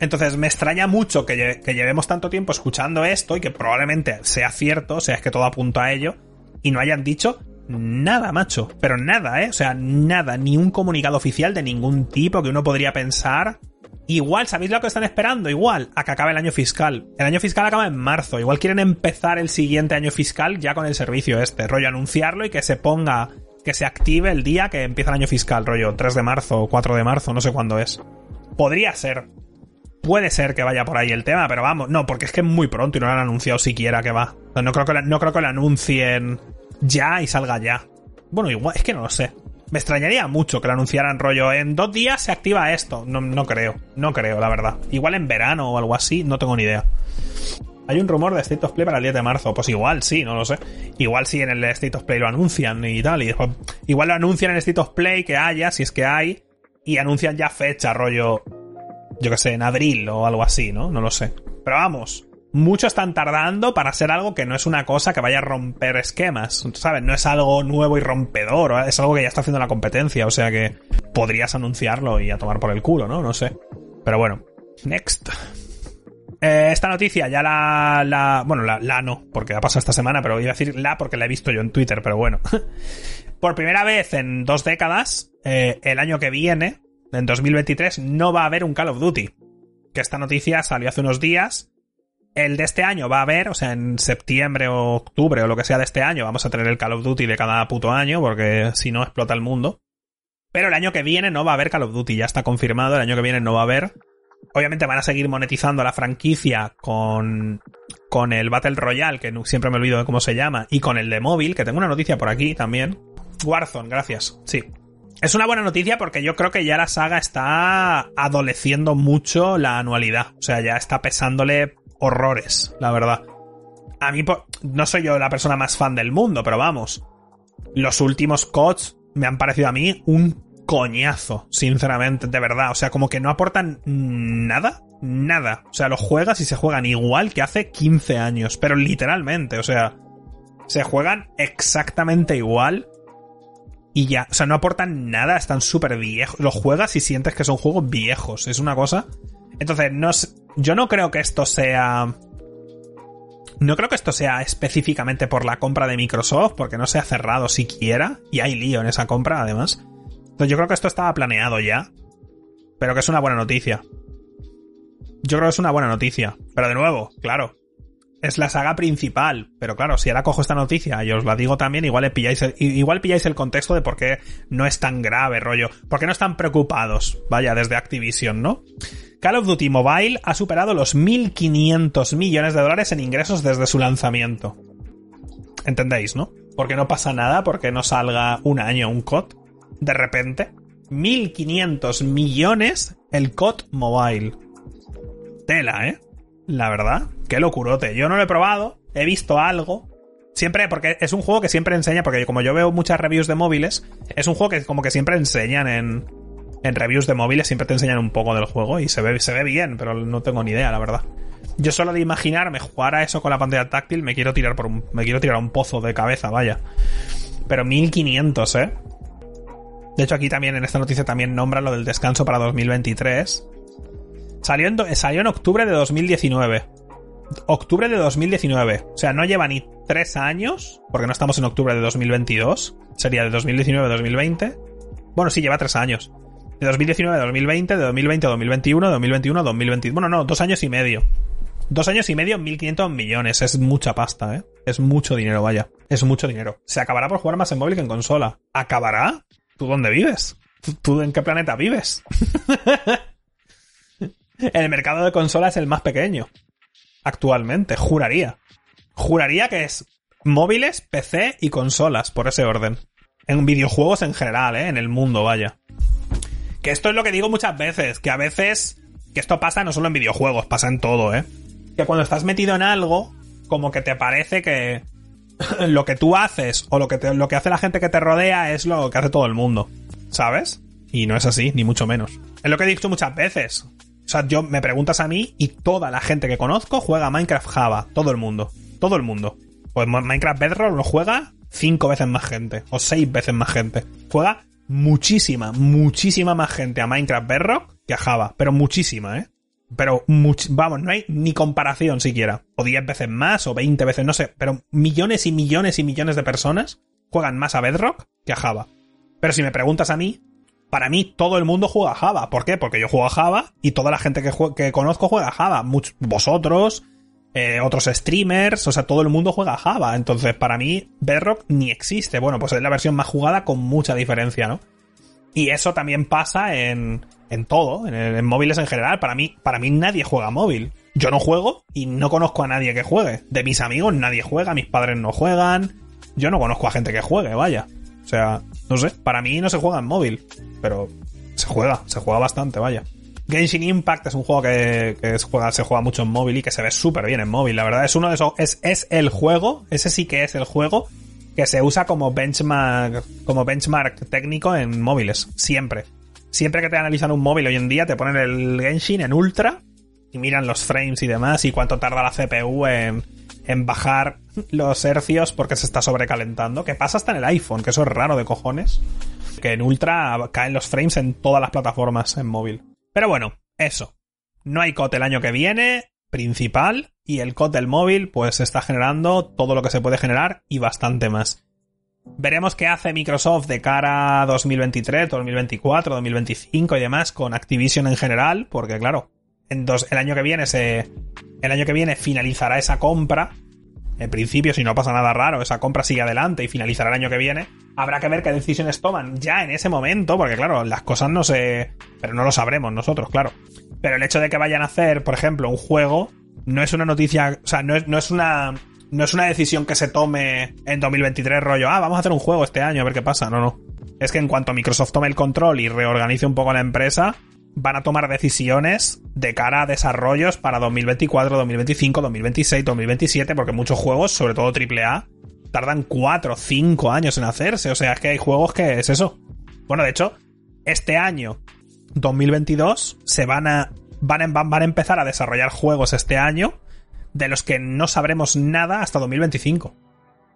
Entonces me extraña mucho que, que llevemos tanto tiempo escuchando esto y que probablemente sea cierto, o sea, es que todo apunta a ello, y no hayan dicho nada, macho. Pero nada, ¿eh? O sea, nada, ni un comunicado oficial de ningún tipo que uno podría pensar. Igual, ¿sabéis lo que están esperando? Igual, a que acabe el año fiscal. El año fiscal acaba en marzo. Igual quieren empezar el siguiente año fiscal ya con el servicio este. Rollo, anunciarlo y que se ponga, que se active el día que empieza el año fiscal. Rollo, 3 de marzo o 4 de marzo, no sé cuándo es. Podría ser. Puede ser que vaya por ahí el tema, pero vamos, no, porque es que es muy pronto y no lo han anunciado siquiera que va. No creo que, no creo que lo anuncien ya y salga ya. Bueno, igual, es que no lo sé. Me extrañaría mucho que lo anunciaran rollo. En dos días se activa esto. No, no creo, no creo, la verdad. Igual en verano o algo así, no tengo ni idea. Hay un rumor de State of Play para el 10 de marzo. Pues igual sí, no lo sé. Igual sí en el State of Play lo anuncian y tal. Y después, igual lo anuncian en el State of Play que haya, si es que hay. Y anuncian ya fecha, rollo yo que sé, en abril o algo así, ¿no? No lo sé. Pero vamos, mucho están tardando para ser algo que no es una cosa que vaya a romper esquemas, ¿sabes? No es algo nuevo y rompedor, es algo que ya está haciendo la competencia, o sea que podrías anunciarlo y a tomar por el culo, ¿no? No sé. Pero bueno, next. Eh, esta noticia ya la, la bueno, la, la, no, porque ha pasado esta semana, pero iba a decir la porque la he visto yo en Twitter, pero bueno. por primera vez en dos décadas, eh, el año que viene, en 2023 no va a haber un Call of Duty. Que esta noticia salió hace unos días. El de este año va a haber, o sea, en septiembre o octubre o lo que sea de este año, vamos a tener el Call of Duty de cada puto año, porque si no explota el mundo. Pero el año que viene no va a haber Call of Duty, ya está confirmado, el año que viene no va a haber. Obviamente van a seguir monetizando la franquicia con, con el Battle Royale, que siempre me olvido de cómo se llama, y con el de móvil, que tengo una noticia por aquí también. Warzone, gracias. Sí, es una buena noticia porque yo creo que ya la saga está adoleciendo mucho la anualidad. O sea, ya está pesándole horrores, la verdad. A mí no soy yo la persona más fan del mundo, pero vamos. Los últimos CODs me han parecido a mí un coñazo, sinceramente, de verdad. O sea, como que no aportan nada, nada. O sea, los juegas y se juegan igual que hace 15 años, pero literalmente, o sea, se juegan exactamente igual y ya, o sea, no aportan nada, están súper viejos. Los juegas y sientes que son juegos viejos, es una cosa. Entonces, no, yo no creo que esto sea... No creo que esto sea específicamente por la compra de Microsoft, porque no se ha cerrado siquiera, y hay lío en esa compra, además. Entonces yo creo que esto estaba planeado ya, pero que es una buena noticia. Yo creo que es una buena noticia. Pero de nuevo, claro, es la saga principal. Pero claro, si ahora cojo esta noticia y os la digo también, igual pilláis el, igual pilláis el contexto de por qué no es tan grave, rollo. ¿Por qué no están preocupados? Vaya, desde Activision, ¿no? Call of Duty Mobile ha superado los 1.500 millones de dólares en ingresos desde su lanzamiento. ¿Entendéis, no? Porque no pasa nada, porque no salga un año un COD. De repente, 1.500 millones el COD Mobile. Tela, ¿eh? La verdad, qué locurote. Yo no lo he probado, he visto algo. Siempre, porque es un juego que siempre enseña, porque como yo veo muchas reviews de móviles, es un juego que como que siempre enseñan en, en reviews de móviles, siempre te enseñan un poco del juego y se ve, se ve bien, pero no tengo ni idea, la verdad. Yo solo de imaginarme jugar a eso con la pantalla táctil me quiero tirar por un, me quiero tirar a un pozo de cabeza, vaya. Pero 1500, ¿eh? De hecho aquí también en esta noticia también nombra lo del descanso para 2023 Salió en, salió en octubre de 2019. Octubre de 2019. O sea, no lleva ni tres años, porque no estamos en octubre de 2022. Sería de 2019 a 2020. Bueno, sí, lleva tres años. De 2019 a 2020, de 2020 a 2021, de 2021 a 2022. Bueno, no, dos años y medio. Dos años y medio, 1.500 millones. Es mucha pasta, ¿eh? Es mucho dinero, vaya. Es mucho dinero. Se acabará por jugar más en móvil que en consola. ¿Acabará? ¿Tú dónde vives? ¿Tú, en qué planeta vives? El mercado de consola es el más pequeño. Actualmente, juraría. Juraría que es móviles, PC y consolas, por ese orden. En videojuegos en general, ¿eh? En el mundo, vaya. Que esto es lo que digo muchas veces, que a veces... Que esto pasa no solo en videojuegos, pasa en todo, ¿eh? Que cuando estás metido en algo, como que te parece que lo que tú haces o lo que, lo que hace la gente que te rodea es lo que hace todo el mundo, ¿sabes? Y no es así, ni mucho menos. Es lo que he dicho muchas veces. Sea, yo me preguntas a mí y toda la gente que conozco juega Minecraft Java. Todo el mundo. Todo el mundo. Pues Minecraft Bedrock lo juega cinco veces más gente. O seis veces más gente. Juega muchísima, muchísima más gente a Minecraft Bedrock que a Java. Pero muchísima, ¿eh? Pero, vamos, no hay ni comparación siquiera. O 10 veces más, o 20 veces, no sé. Pero millones y millones y millones de personas juegan más a Bedrock que a Java. Pero si me preguntas a mí, para mí todo el mundo juega Java. ¿Por qué? Porque yo juego a Java y toda la gente que, que conozco juega Java. vosotros, eh, otros streamers, o sea, todo el mundo juega Java. Entonces, para mí, Bedrock ni existe. Bueno, pues es la versión más jugada con mucha diferencia, ¿no? Y eso también pasa en, en todo, en, móviles en general. Para mí, para mí nadie juega móvil. Yo no juego y no conozco a nadie que juegue. De mis amigos nadie juega, mis padres no juegan. Yo no conozco a gente que juegue, vaya. O sea, no sé, para mí no se juega en móvil, pero se juega, se juega bastante, vaya. Genshin Impact es un juego que, se, juega, se juega mucho en móvil y que se ve súper bien en móvil. La verdad es uno de esos, es, es el juego, ese sí que es el juego que se usa como benchmark, como benchmark técnico en móviles, siempre. Siempre que te analizan un móvil hoy en día, te ponen el Genshin en ultra y miran los frames y demás y cuánto tarda la CPU en, en bajar los hercios porque se está sobrecalentando. Que pasa hasta en el iPhone, que eso es raro de cojones. Que en ultra caen los frames en todas las plataformas en móvil. Pero bueno, eso. No hay COD el año que viene, principal y el COD del móvil pues está generando todo lo que se puede generar y bastante más. Veremos qué hace Microsoft de cara a 2023, 2024, 2025 y demás con Activision en general, porque claro, en el año que viene se el año que viene finalizará esa compra. En principio, si no pasa nada raro, esa compra sigue adelante y finalizará el año que viene. Habrá que ver qué decisiones toman ya en ese momento, porque claro, las cosas no se... Pero no lo sabremos nosotros, claro. Pero el hecho de que vayan a hacer, por ejemplo, un juego, no es una noticia, o sea, no es, no es una no es una decisión que se tome en 2023 rollo, ah, vamos a hacer un juego este año a ver qué pasa. No, no. Es que en cuanto Microsoft tome el control y reorganice un poco la empresa, van a tomar decisiones de cara a desarrollos para 2024, 2025, 2026, 2027, porque muchos juegos, sobre todo AAA, tardan 4 o 5 años en hacerse. O sea, es que hay juegos que es eso. Bueno, de hecho, este año 2022 se van a, van a, van a empezar a desarrollar juegos este año de los que no sabremos nada hasta 2025.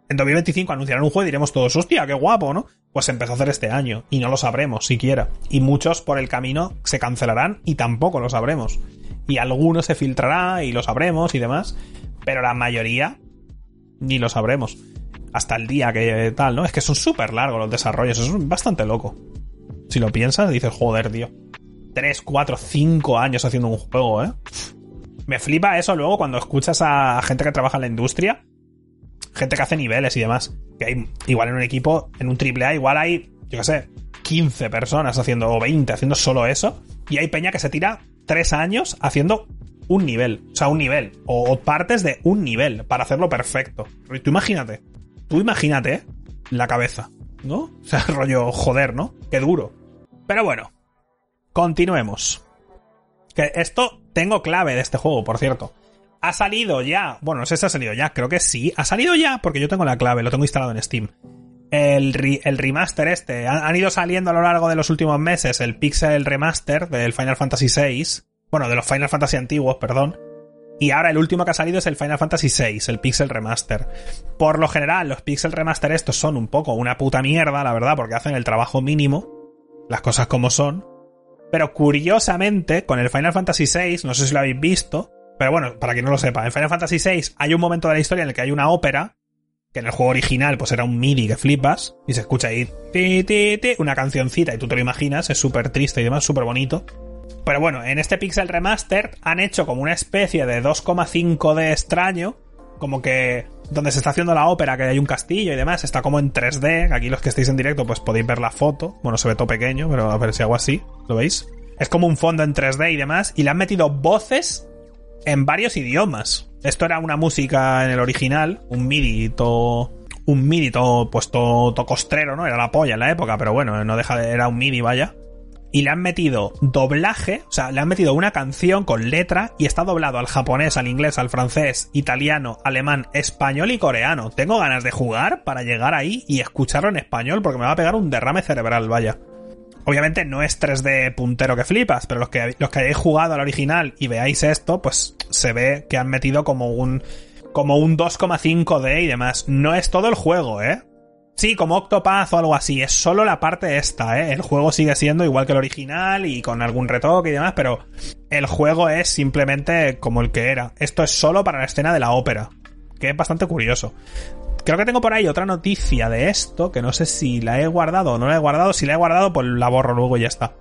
En 2025 anunciarán un juego y diremos todos, hostia, qué guapo, ¿no? Pues empezó a hacer este año y no lo sabremos siquiera. Y muchos por el camino se cancelarán y tampoco lo sabremos. Y algunos se filtrará y lo sabremos y demás. Pero la mayoría ni lo sabremos. Hasta el día que tal, ¿no? Es que son súper largos los desarrollos, es bastante loco. Si lo piensas, dices, joder, tío. 3, 4, 5 años haciendo un juego, ¿eh? Me flipa eso luego cuando escuchas a gente que trabaja en la industria, gente que hace niveles y demás. Que hay, igual en un equipo, en un triple A, igual hay, yo qué sé, 15 personas haciendo, o 20 haciendo solo eso. Y hay peña que se tira 3 años haciendo un nivel. O sea, un nivel. O, partes de un nivel para hacerlo perfecto. Tú imagínate. Tú imagínate la cabeza. ¿No? O sea, rollo joder, ¿no? Qué duro. Pero bueno, continuemos. Que esto tengo clave de este juego, por cierto. Ha salido ya. Bueno, no sé si ha salido ya, creo que sí. Ha salido ya porque yo tengo la clave, lo tengo instalado en Steam. El, remaster este. Han, ido saliendo a lo largo de los últimos meses el Pixel Remaster del Final Fantasy VI. Bueno, de los Final Fantasy antiguos, perdón. Y ahora el último que ha salido es el Final Fantasy VI, el Pixel Remaster. Por lo general, los Pixel Remaster estos son un poco una puta mierda, la verdad, porque hacen el trabajo mínimo. Las cosas como son. Pero curiosamente, con el Final Fantasy VI, no sé si lo habéis visto, pero bueno, para quien no lo sepa, en Final Fantasy VI hay un momento de la historia en el que hay una ópera, que en el juego original pues era un MIDI que flipas, y se escucha ahí ti, ti, una cancioncita y tú te lo imaginas, es súper triste y demás, súper bonito. Pero bueno, en este Pixel Remaster han hecho como una especie de 2,5 de extraño, como que donde se está haciendo la ópera, que hay un castillo y demás, está como en 3D. Aquí los que estáis en directo, pues podéis ver la foto. Bueno, se ve todo pequeño, pero a ver si hago así. ¿Lo veis? Es como un fondo en 3D y demás. Y le han metido voces en varios idiomas. Esto era una música en el original, un MIDI todo. Un MIDI todo, pues todo, costrero, ¿no? Era la polla en la época, pero bueno, no deja de. Era un MIDI, vaya y le han metido doblaje, o sea, le han metido una canción con letra y está doblado al japonés, al inglés, al francés, italiano, alemán, español y coreano. Tengo ganas de jugar para llegar ahí y escucharlo en español porque me va a pegar un derrame cerebral, vaya. Obviamente no es 3D puntero que flipas, pero los que, los que hayáis jugado al original y veáis esto, pues se ve que han metido como un como un 2,5D y demás. No es todo el juego, ¿eh? Sí, como Octopath o algo así. Es solo la parte esta, ¿eh? El juego sigue siendo igual que el original y con algún retoque y demás, pero el juego es simplemente como el que era. Esto es solo para la escena de la ópera, que es bastante curioso. Creo que tengo por ahí otra noticia de esto, que no sé si la he guardado o no la he guardado. Si la he guardado, pues la borro luego y ya está.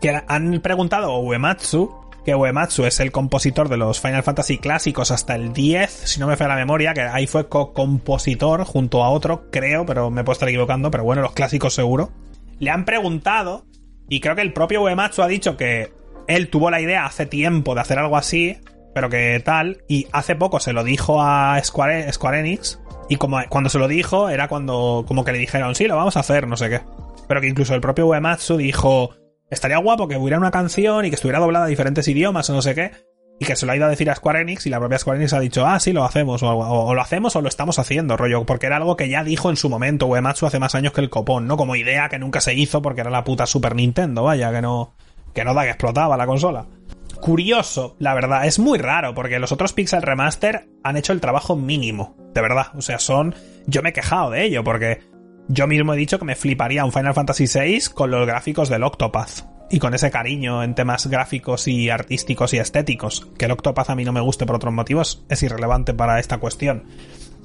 Que han preguntado a Uematsu que Uematsu es el compositor de los Final Fantasy clásicos hasta el 10, si no me falla la memoria, que ahí fue co-compositor junto a otro, creo, pero me puedo estar equivocando, pero bueno, los clásicos seguro. Le han preguntado, y creo que el propio Uematsu ha dicho que él tuvo la idea hace tiempo de hacer algo así, pero que tal, y hace poco se lo dijo a Square, Square Enix, y como cuando se lo dijo era cuando como que le dijeron, sí, lo vamos a hacer, no sé qué. Pero que incluso el propio Uematsu dijo, estaría guapo que hubiera una canción y que estuviera doblada a diferentes idiomas o no sé qué. Y que se lo ha ido a decir a Square Enix y la propia Square Enix ha dicho, ah, sí, lo hacemos, o, lo hacemos o lo estamos haciendo, rollo, porque era algo que ya dijo en su momento Uematsu hace más años que el copón, ¿no? Como idea que nunca se hizo porque era la puta Super Nintendo, vaya, que no, que no da que explotaba la consola. Curioso, la verdad, es muy raro porque los otros Pixel Remaster han hecho el trabajo mínimo, de verdad, o sea, son, yo me he quejado de ello porque yo mismo he dicho que me fliparía un Final Fantasy VI con los gráficos del Octopath. Y con ese cariño en temas gráficos y artísticos y estéticos. Que el Octopath a mí no me guste por otros motivos es irrelevante para esta cuestión.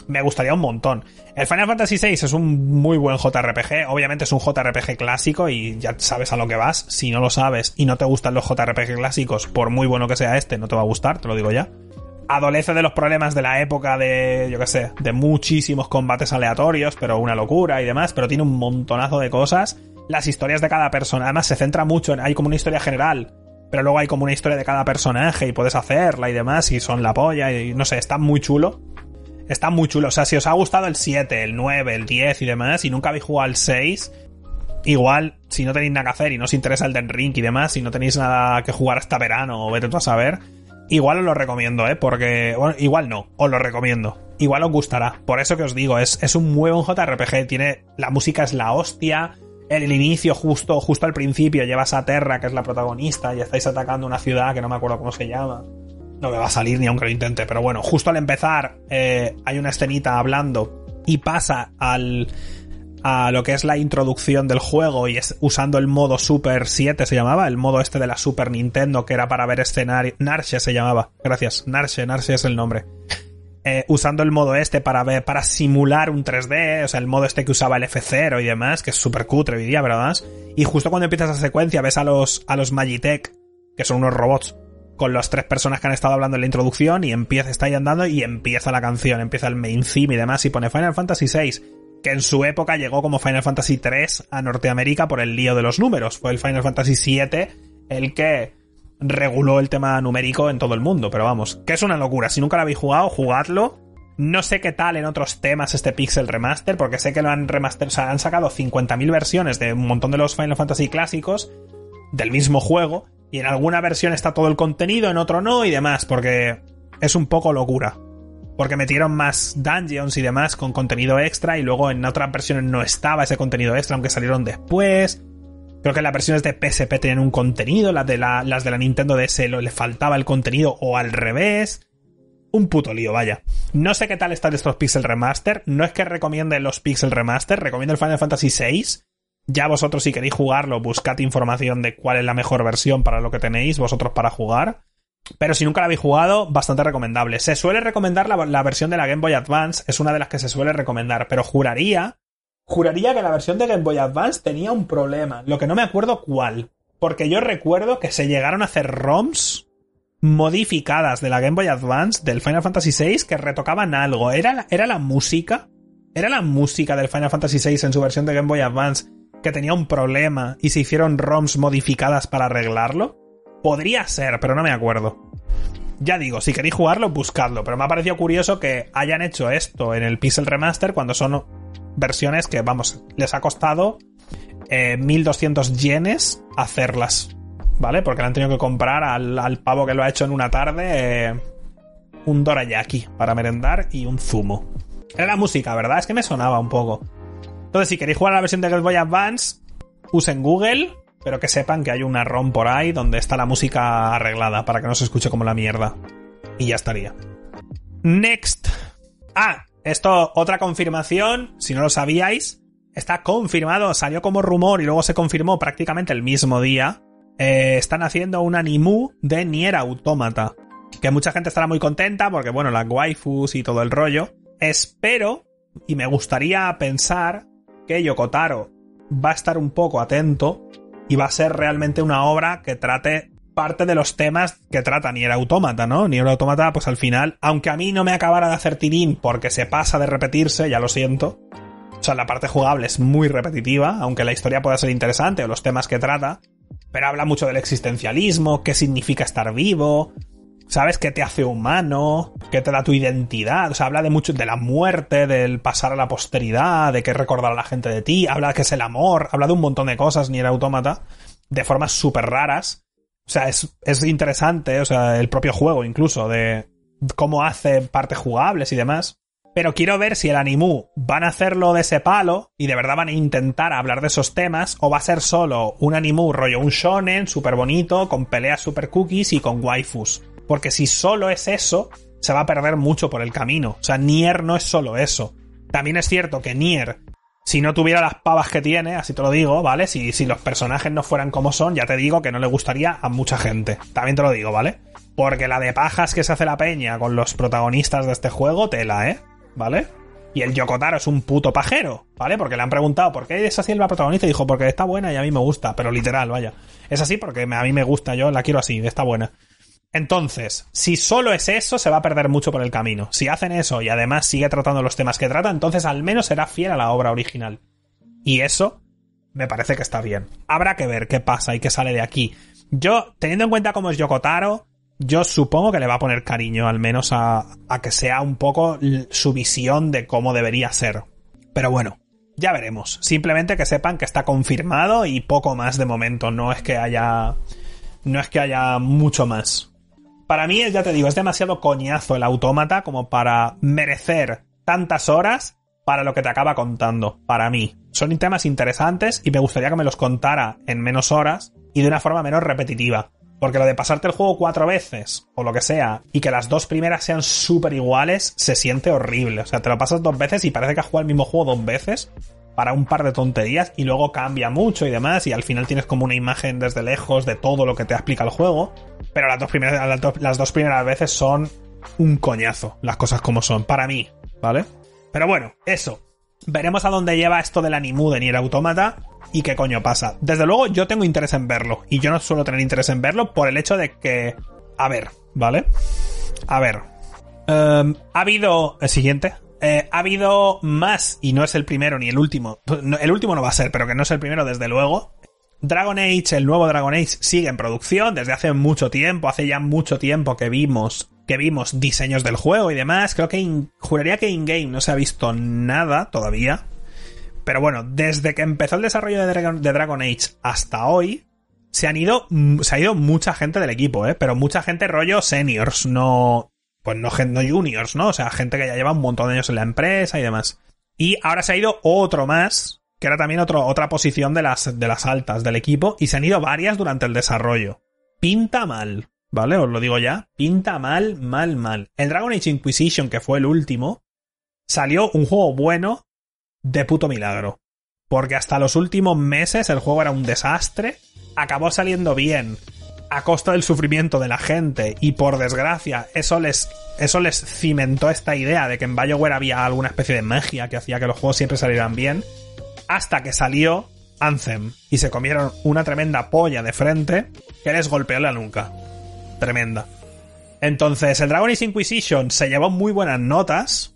Me gustaría un montón. El Final Fantasy VI es un muy buen JRPG. Obviamente es un JRPG clásico y ya sabes a lo que vas. Si no lo sabes y no te gustan los JRPG clásicos, por muy bueno que sea este, no te va a gustar, te lo digo ya adolece de los problemas de la época de, yo qué sé, de muchísimos combates aleatorios, pero una locura y demás, pero tiene un montonazo de cosas. Las historias de cada persona, además se centra mucho en, hay como una historia general, pero luego hay como una historia de cada personaje y puedes hacerla y demás, y son la polla, y no sé, está muy chulo. Está muy chulo, o sea, si os ha gustado el 7, el 9, el 10 y demás, y nunca habéis jugado al 6, igual, si no tenéis nada que hacer y no os interesa el Den Ring y demás, si no tenéis nada que jugar hasta verano o vete tú a saber, Igual os lo recomiendo, ¿eh? Porque, bueno, igual no, os lo recomiendo. Igual os gustará. Por eso que os digo, es, es un muy buen JRPG. Tiene, la música es la hostia. En el inicio, justo, justo al principio, llevas a Terra, que es la protagonista, y estáis atacando una ciudad que no me acuerdo cómo se llama. No me va a salir ni aunque lo intente, pero bueno, justo al empezar, eh, hay una escenita hablando y pasa al, a lo que es la introducción del juego y es usando el modo Super 7 se llamaba, el modo este de la Super Nintendo que era para ver escenario. Narshe se llamaba. Gracias. Narshe, Narshe es el nombre. Eh, usando el modo este para ver, para simular un 3D, o sea, el modo este que usaba el F0 y demás, que es súper cutre hoy día, ¿verdad? Y justo cuando empiezas esa secuencia ves a los, a los Magitech, que son unos robots, con las tres personas que han estado hablando en la introducción y empieza, está ahí andando y empieza la canción, empieza el main theme y demás y pone Final Fantasy VI que en su época llegó como Final Fantasy 3 a Norteamérica por el lío de los números. Fue el Final Fantasy 7 el que reguló el tema numérico en todo el mundo. Pero vamos, que es una locura. Si nunca lo habéis jugado, jugadlo. No sé qué tal en otros temas este Pixel Remaster, porque sé que lo han remaster, o sea, han sacado 50.000 versiones de un montón de los Final Fantasy clásicos del mismo juego, y en alguna versión está todo el contenido, en otro no, y demás, porque es un poco locura porque metieron más dungeons y demás con contenido extra y luego en otras versiones no estaba ese contenido extra, aunque salieron después. Creo que las versiones de PSP tenían un contenido, las de la, las de la Nintendo DS le faltaba el contenido o al revés. Un puto lío, vaya. No sé qué tal están estos Pixel Remaster. No es que recomiende los Pixel Remaster, recomiendo el Final Fantasy VI. Ya vosotros si queréis jugarlo, buscad información de cuál es la mejor versión para lo que tenéis vosotros para jugar. Pero si nunca la habéis jugado, bastante recomendable. Se suele recomendar la, versión de la Game Boy Advance, es una de las que se suele recomendar, pero juraría, juraría que la versión de Game Boy Advance tenía un problema, lo que no me acuerdo cuál. Porque yo recuerdo que se llegaron a hacer ROMs modificadas de la Game Boy Advance del Final Fantasy VI que retocaban algo. ¿Era era la música? ¿Era la música del Final Fantasy VI en su versión de Game Boy Advance que tenía un problema y se hicieron ROMs modificadas para arreglarlo? Podría ser, pero no me acuerdo. Ya digo, si queréis jugarlo, buscadlo, pero me ha parecido curioso que hayan hecho esto en el Pixel Remaster cuando son versiones que, vamos, les ha costado 1200 eh, yenes hacerlas. ¿vale? Porque le han tenido que comprar al, pavo que lo ha hecho en una tarde eh, un dorayaki para merendar y un zumo. Era la música, ¿verdad? Es que me sonaba un poco. Entonces, si queréis jugar a la versión de Game Boy Advance, usen Google, pero que sepan que hay una ROM por ahí donde está la música arreglada para que no se escuche como la mierda. Y ya estaría. Next. Ah, esto, otra confirmación, si no lo sabíais, está confirmado, salió como rumor y luego se confirmó prácticamente el mismo día, eh, están haciendo un animu de Nier Automata. Que mucha gente estará muy contenta porque, bueno, las waifus y todo el rollo. Espero, y me gustaría pensar, que Yokotaro va a estar un poco atento y va a ser realmente una obra que trate parte de los temas que trata Nier Automata, ¿no? Nier Automata, pues al final, aunque a mí no me acabara de hacer tirín porque se pasa de repetirse, ya lo siento. O sea, la parte jugable es muy repetitiva, aunque la historia pueda ser interesante o los temas que trata pero habla mucho del existencialismo, qué significa estar vivo, ¿sabes? ¿Qué te hace humano? ¿Qué te da tu identidad? O sea, habla de mucho de la muerte, del pasar a la posteridad, de qué recordar a la gente de ti, habla de qué es el amor, habla de un montón de cosas, ni el autómata, de formas súper raras. O sea, es, es interesante, o sea, el propio juego incluso, de cómo hace partes jugables y demás. Pero quiero ver si el animu van a hacerlo de ese palo y de verdad van a intentar hablar de esos temas o va a ser solo un animu rollo un shonen súper bonito con peleas super cookies y con waifus. Porque si solo es eso, se va a perder mucho por el camino. O sea, Nier no es solo eso. También es cierto que Nier, si no tuviera las pavas que tiene, así te lo digo, ¿vale? Si, si los personajes no fueran como son, ya te digo que no le gustaría a mucha gente. También te lo digo, ¿vale? Porque la de pajas que se hace la peña con los protagonistas de este juego, tela, ¿eh? ¿vale? Y el Yokotaro es un puto pajero, ¿vale? Porque le han preguntado por qué es así la protagonista y dijo, porque está buena y a mí me gusta, pero literal, vaya. Es así porque a mí me gusta, yo la quiero así, está buena. Entonces, si solo es eso, se va a perder mucho por el camino. Si hacen eso y además sigue tratando los temas que trata, entonces al menos será fiel a la obra original. Y eso me parece que está bien. Habrá que ver qué pasa y qué sale de aquí. Yo, teniendo en cuenta cómo es Yokotaro, yo supongo que le va a poner cariño al menos a, a que sea un poco su visión de cómo debería ser. Pero bueno, ya veremos. Simplemente que sepan que está confirmado y poco más de momento. No es que haya. No es que haya mucho más. Para mí, ya te digo, es demasiado coñazo el autómata como para merecer tantas horas para lo que te acaba contando. Para mí. Son temas interesantes y me gustaría que me los contara en menos horas y de una forma menos repetitiva. Porque lo de pasarte el juego cuatro veces, o lo que sea, y que las dos primeras sean súper iguales, se siente horrible. O sea, te lo pasas dos veces y parece que has jugado el mismo juego dos veces para un par de tonterías y luego cambia mucho y demás y al final tienes como una imagen desde lejos de todo lo que te explica el juego. Pero las dos primeras, las dos primeras veces son un coñazo, las cosas como son, para mí, ¿vale? Pero bueno, eso. Veremos a dónde lleva esto del animu de Nier Automata y qué coño pasa. Desde luego yo tengo interés en verlo y yo no suelo tener interés en verlo por el hecho de que... A ver, ¿vale? A ver. Em, ha habido... El siguiente. Eh, ha habido más, y no es el primero ni el último. El último no va a ser, pero que no es el primero desde luego. Dragon Age, el nuevo Dragon Age, sigue en producción desde hace mucho tiempo. Hace ya mucho tiempo que vimos que vimos diseños del juego y demás. Creo que juraría que in-game no se ha visto nada todavía. Pero bueno, desde que empezó el desarrollo de Dragon, Age hasta hoy, se han ido, se ha ido mucha gente del equipo, ¿eh? Pero mucha gente rollo seniors, no, pues no, no juniors, ¿no? O sea, gente que ya lleva un montón de años en la empresa y demás. Y ahora se ha ido otro más, que era también otra posición de las, de las altas del equipo, y se han ido varias durante el desarrollo. Pinta mal, ¿vale? Os lo digo ya. Pinta mal, mal, mal. El Dragon Age Inquisition, que fue el último, salió un juego bueno, de puto milagro. Porque hasta los últimos meses el juego era un desastre, acabó saliendo bien a costa del sufrimiento de la gente y por desgracia eso les, eso les cimentó esta idea de que en BioWare había alguna especie de magia que hacía que los juegos siempre salieran bien, hasta que salió Anthem y se comieron una tremenda polla de frente que les golpeó la nuca. Tremenda. Entonces, el Dragon Age Inquisition se llevó muy buenas notas.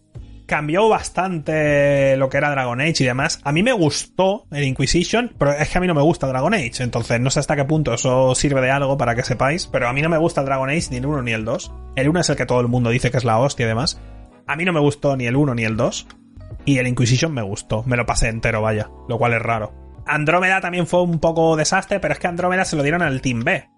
Cambió bastante lo que era Dragon Age y demás. A mí me gustó el Inquisition, pero es que a mí no me gusta Dragon Age. Entonces, no sé hasta qué punto eso sirve de algo para que sepáis. Pero a mí no me gusta el Dragon Age ni el 1 ni el 2. El 1 es el que todo el mundo dice que es la hostia y demás. A mí no me gustó ni el 1 ni el 2. Y el Inquisition me gustó. Me lo pasé entero, vaya. Lo cual es raro. Andrómeda también fue un poco desastre, pero es que Andrómeda se lo dieron al Team B.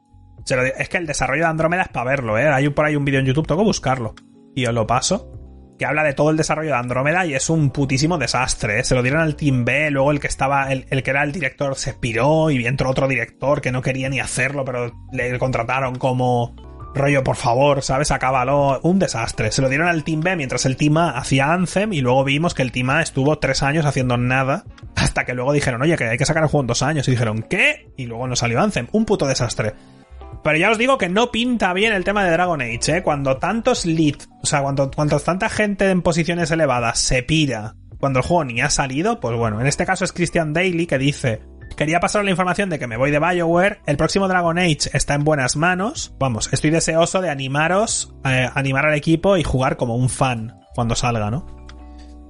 es que el desarrollo de Andrómeda es para verlo, ¿eh? Hay por ahí un vídeo en YouTube, tengo que buscarlo. Y os lo paso. Que habla de todo el desarrollo de Andrómeda y es un putísimo desastre. ¿eh? Se lo dieron al Team B, luego el que estaba, el, el, que era el director se piró y entró otro director que no quería ni hacerlo, pero le contrataron como rollo, por favor, ¿sabes? Acábalo. Un desastre. Se lo dieron al Team B mientras el Team A hacía Anthem y luego vimos que el Team A estuvo tres años haciendo nada hasta que luego dijeron, oye, que hay que sacar el juego en dos años. Y dijeron, ¿qué? Y luego no salió Anthem. Un puto desastre. Pero ya os digo que no pinta bien el tema de Dragon Age, ¿eh? Cuando tantos leads, o sea, cuando, cuando tanta gente en posiciones elevadas se pira cuando el juego ni ha salido, pues bueno, en este caso es Christian Daly que dice, Quería pasar la información de que me voy de BioWare. El próximo Dragon Age está en buenas manos. Vamos, estoy deseoso de animaros, eh, animar al equipo y jugar como un fan cuando salga, ¿no?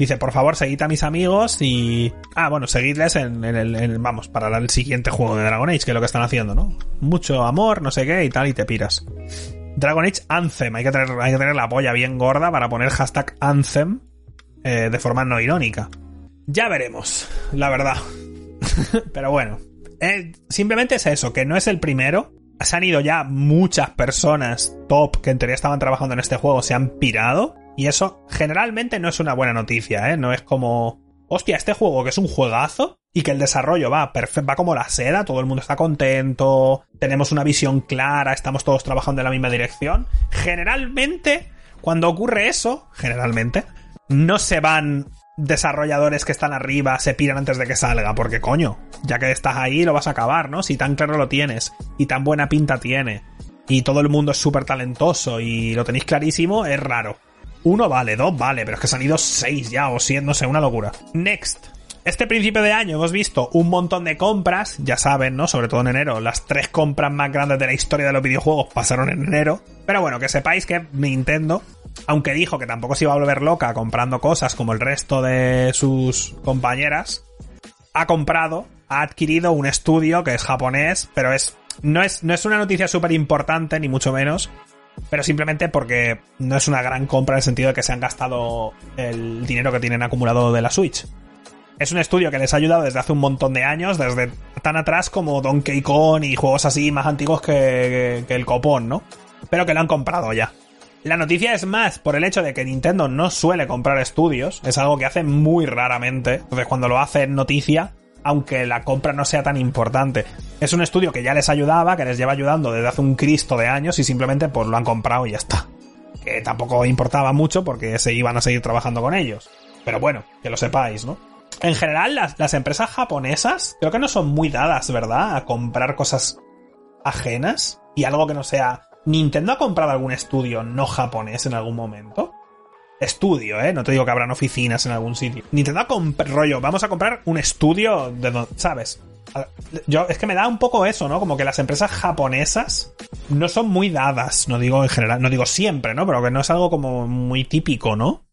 Dice, por favor, seguid a mis amigos y... Ah, bueno, seguidles en, el, Vamos, para el siguiente juego de Dragon Age, que es lo que están haciendo, ¿no? Mucho amor, no sé qué y tal, y te piras. Dragon Age Anthem. Hay que tener, hay que tener la polla bien gorda para poner hashtag Anthem eh, de forma no irónica. Ya veremos, la verdad. Pero bueno, eh, simplemente es eso, que no es el primero. Se han ido ya muchas personas top que en teoría estaban trabajando en este juego, se han pirado. Y eso generalmente no es una buena noticia, ¿eh? No es como, hostia, este juego que es un juegazo y que el desarrollo va perfecto, va como la seda, todo el mundo está contento, tenemos una visión clara, estamos todos trabajando en la misma dirección. Generalmente, cuando ocurre eso, generalmente, no se van desarrolladores que están arriba se piran antes de que salga, porque coño, ya que estás ahí lo vas a acabar, ¿no? Si tan claro lo tienes y tan buena pinta tiene y todo el mundo es súper talentoso y lo tenéis clarísimo, es raro. Uno vale, dos vale, pero es que han ido seis ya o siete, no sé, una locura. Next. Este principio de año hemos visto un montón de compras, ya saben, ¿no? Sobre todo en enero, las tres compras más grandes de la historia de los videojuegos pasaron en enero. Pero bueno, que sepáis que Nintendo aunque dijo que tampoco se iba a volver loca comprando cosas como el resto de sus compañeras, ha comprado, ha adquirido un estudio que es japonés, pero es no es, no es una noticia súper importante, ni mucho menos, pero simplemente porque no es una gran compra en el sentido de que se han gastado el dinero que tienen acumulado de la Switch. Es un estudio que les ha ayudado desde hace un montón de años, desde tan atrás como Donkey Kong y juegos así más antiguos que, que el copón, ¿no? Pero que lo han comprado ya. La noticia es más por el hecho de que Nintendo no suele comprar estudios, es algo que hace muy raramente, entonces cuando lo hace noticia, aunque la compra no sea tan importante. Es un estudio que ya les ayudaba, que les lleva ayudando desde hace un cristo de años y simplemente pues lo han comprado y ya está. Que tampoco importaba mucho porque se iban a seguir trabajando con ellos. Pero bueno, que lo sepáis, ¿no? En general, las, las empresas japonesas creo que no son muy dadas, ¿verdad? A comprar cosas ajenas y algo que no sea ¿Nintendo ha comprado algún estudio no japonés en algún momento? Estudio, ¿eh? No te digo que habrán oficinas en algún sitio. Nintendo ha comprado, rollo, vamos a comprar un estudio de ¿sabes? Yo, es que me da un poco eso, ¿no? Como que las empresas japonesas no son muy dadas, no digo en general, no digo siempre, ¿no? Pero que no es algo como muy típico, ¿no?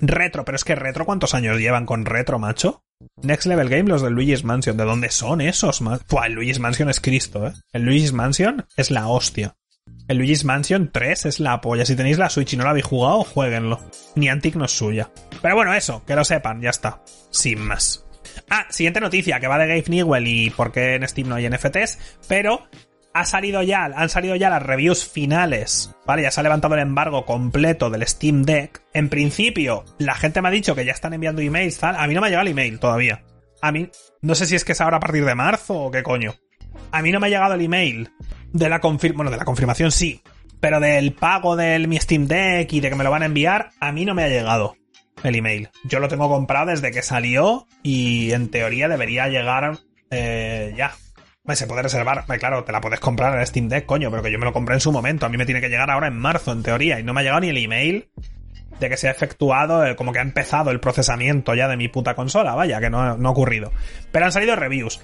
Retro, pero es que retro, ¿cuántos años llevan con retro, macho? Next Level Game, los de Luigi's Mansion, ¿de dónde son esos? Buah, el Luigi's Mansion es Cristo, ¿eh? El Luigi's Mansion es la hostia. El Luigi's Mansion 3 es la polla. Si tenéis la Switch y no la habéis jugado, jueguenlo. Niantic no es suya. Pero bueno, eso, que lo sepan, ya está. Sin más. Ah, siguiente noticia, que va de Gabe Newell y por qué en Steam no hay NFTs, pero ha salido ya, han salido ya las reviews finales, ¿vale? Ya se ha levantado el embargo completo del Steam Deck. En principio, la gente me ha dicho que ya están enviando emails, tal. A mí no me ha llegado el email todavía. A mí, no sé si es que es ahora a partir de marzo o qué coño. A mí no me ha llegado el email de la confirmación, bueno, de la confirmación sí, pero del pago del mi Steam Deck y de que me lo van a enviar, a mí no me ha llegado el email. Yo lo tengo comprado desde que salió y en teoría debería llegar eh, ya. Se puede reservar, claro, te la puedes comprar en Steam Deck, coño, pero que yo me lo compré en su momento. A mí me tiene que llegar ahora en marzo, en teoría, y no me ha llegado ni el email de que se ha efectuado, eh, como que ha empezado el procesamiento ya de mi puta consola, vaya, que no, no ha ocurrido. Pero han salido reviews.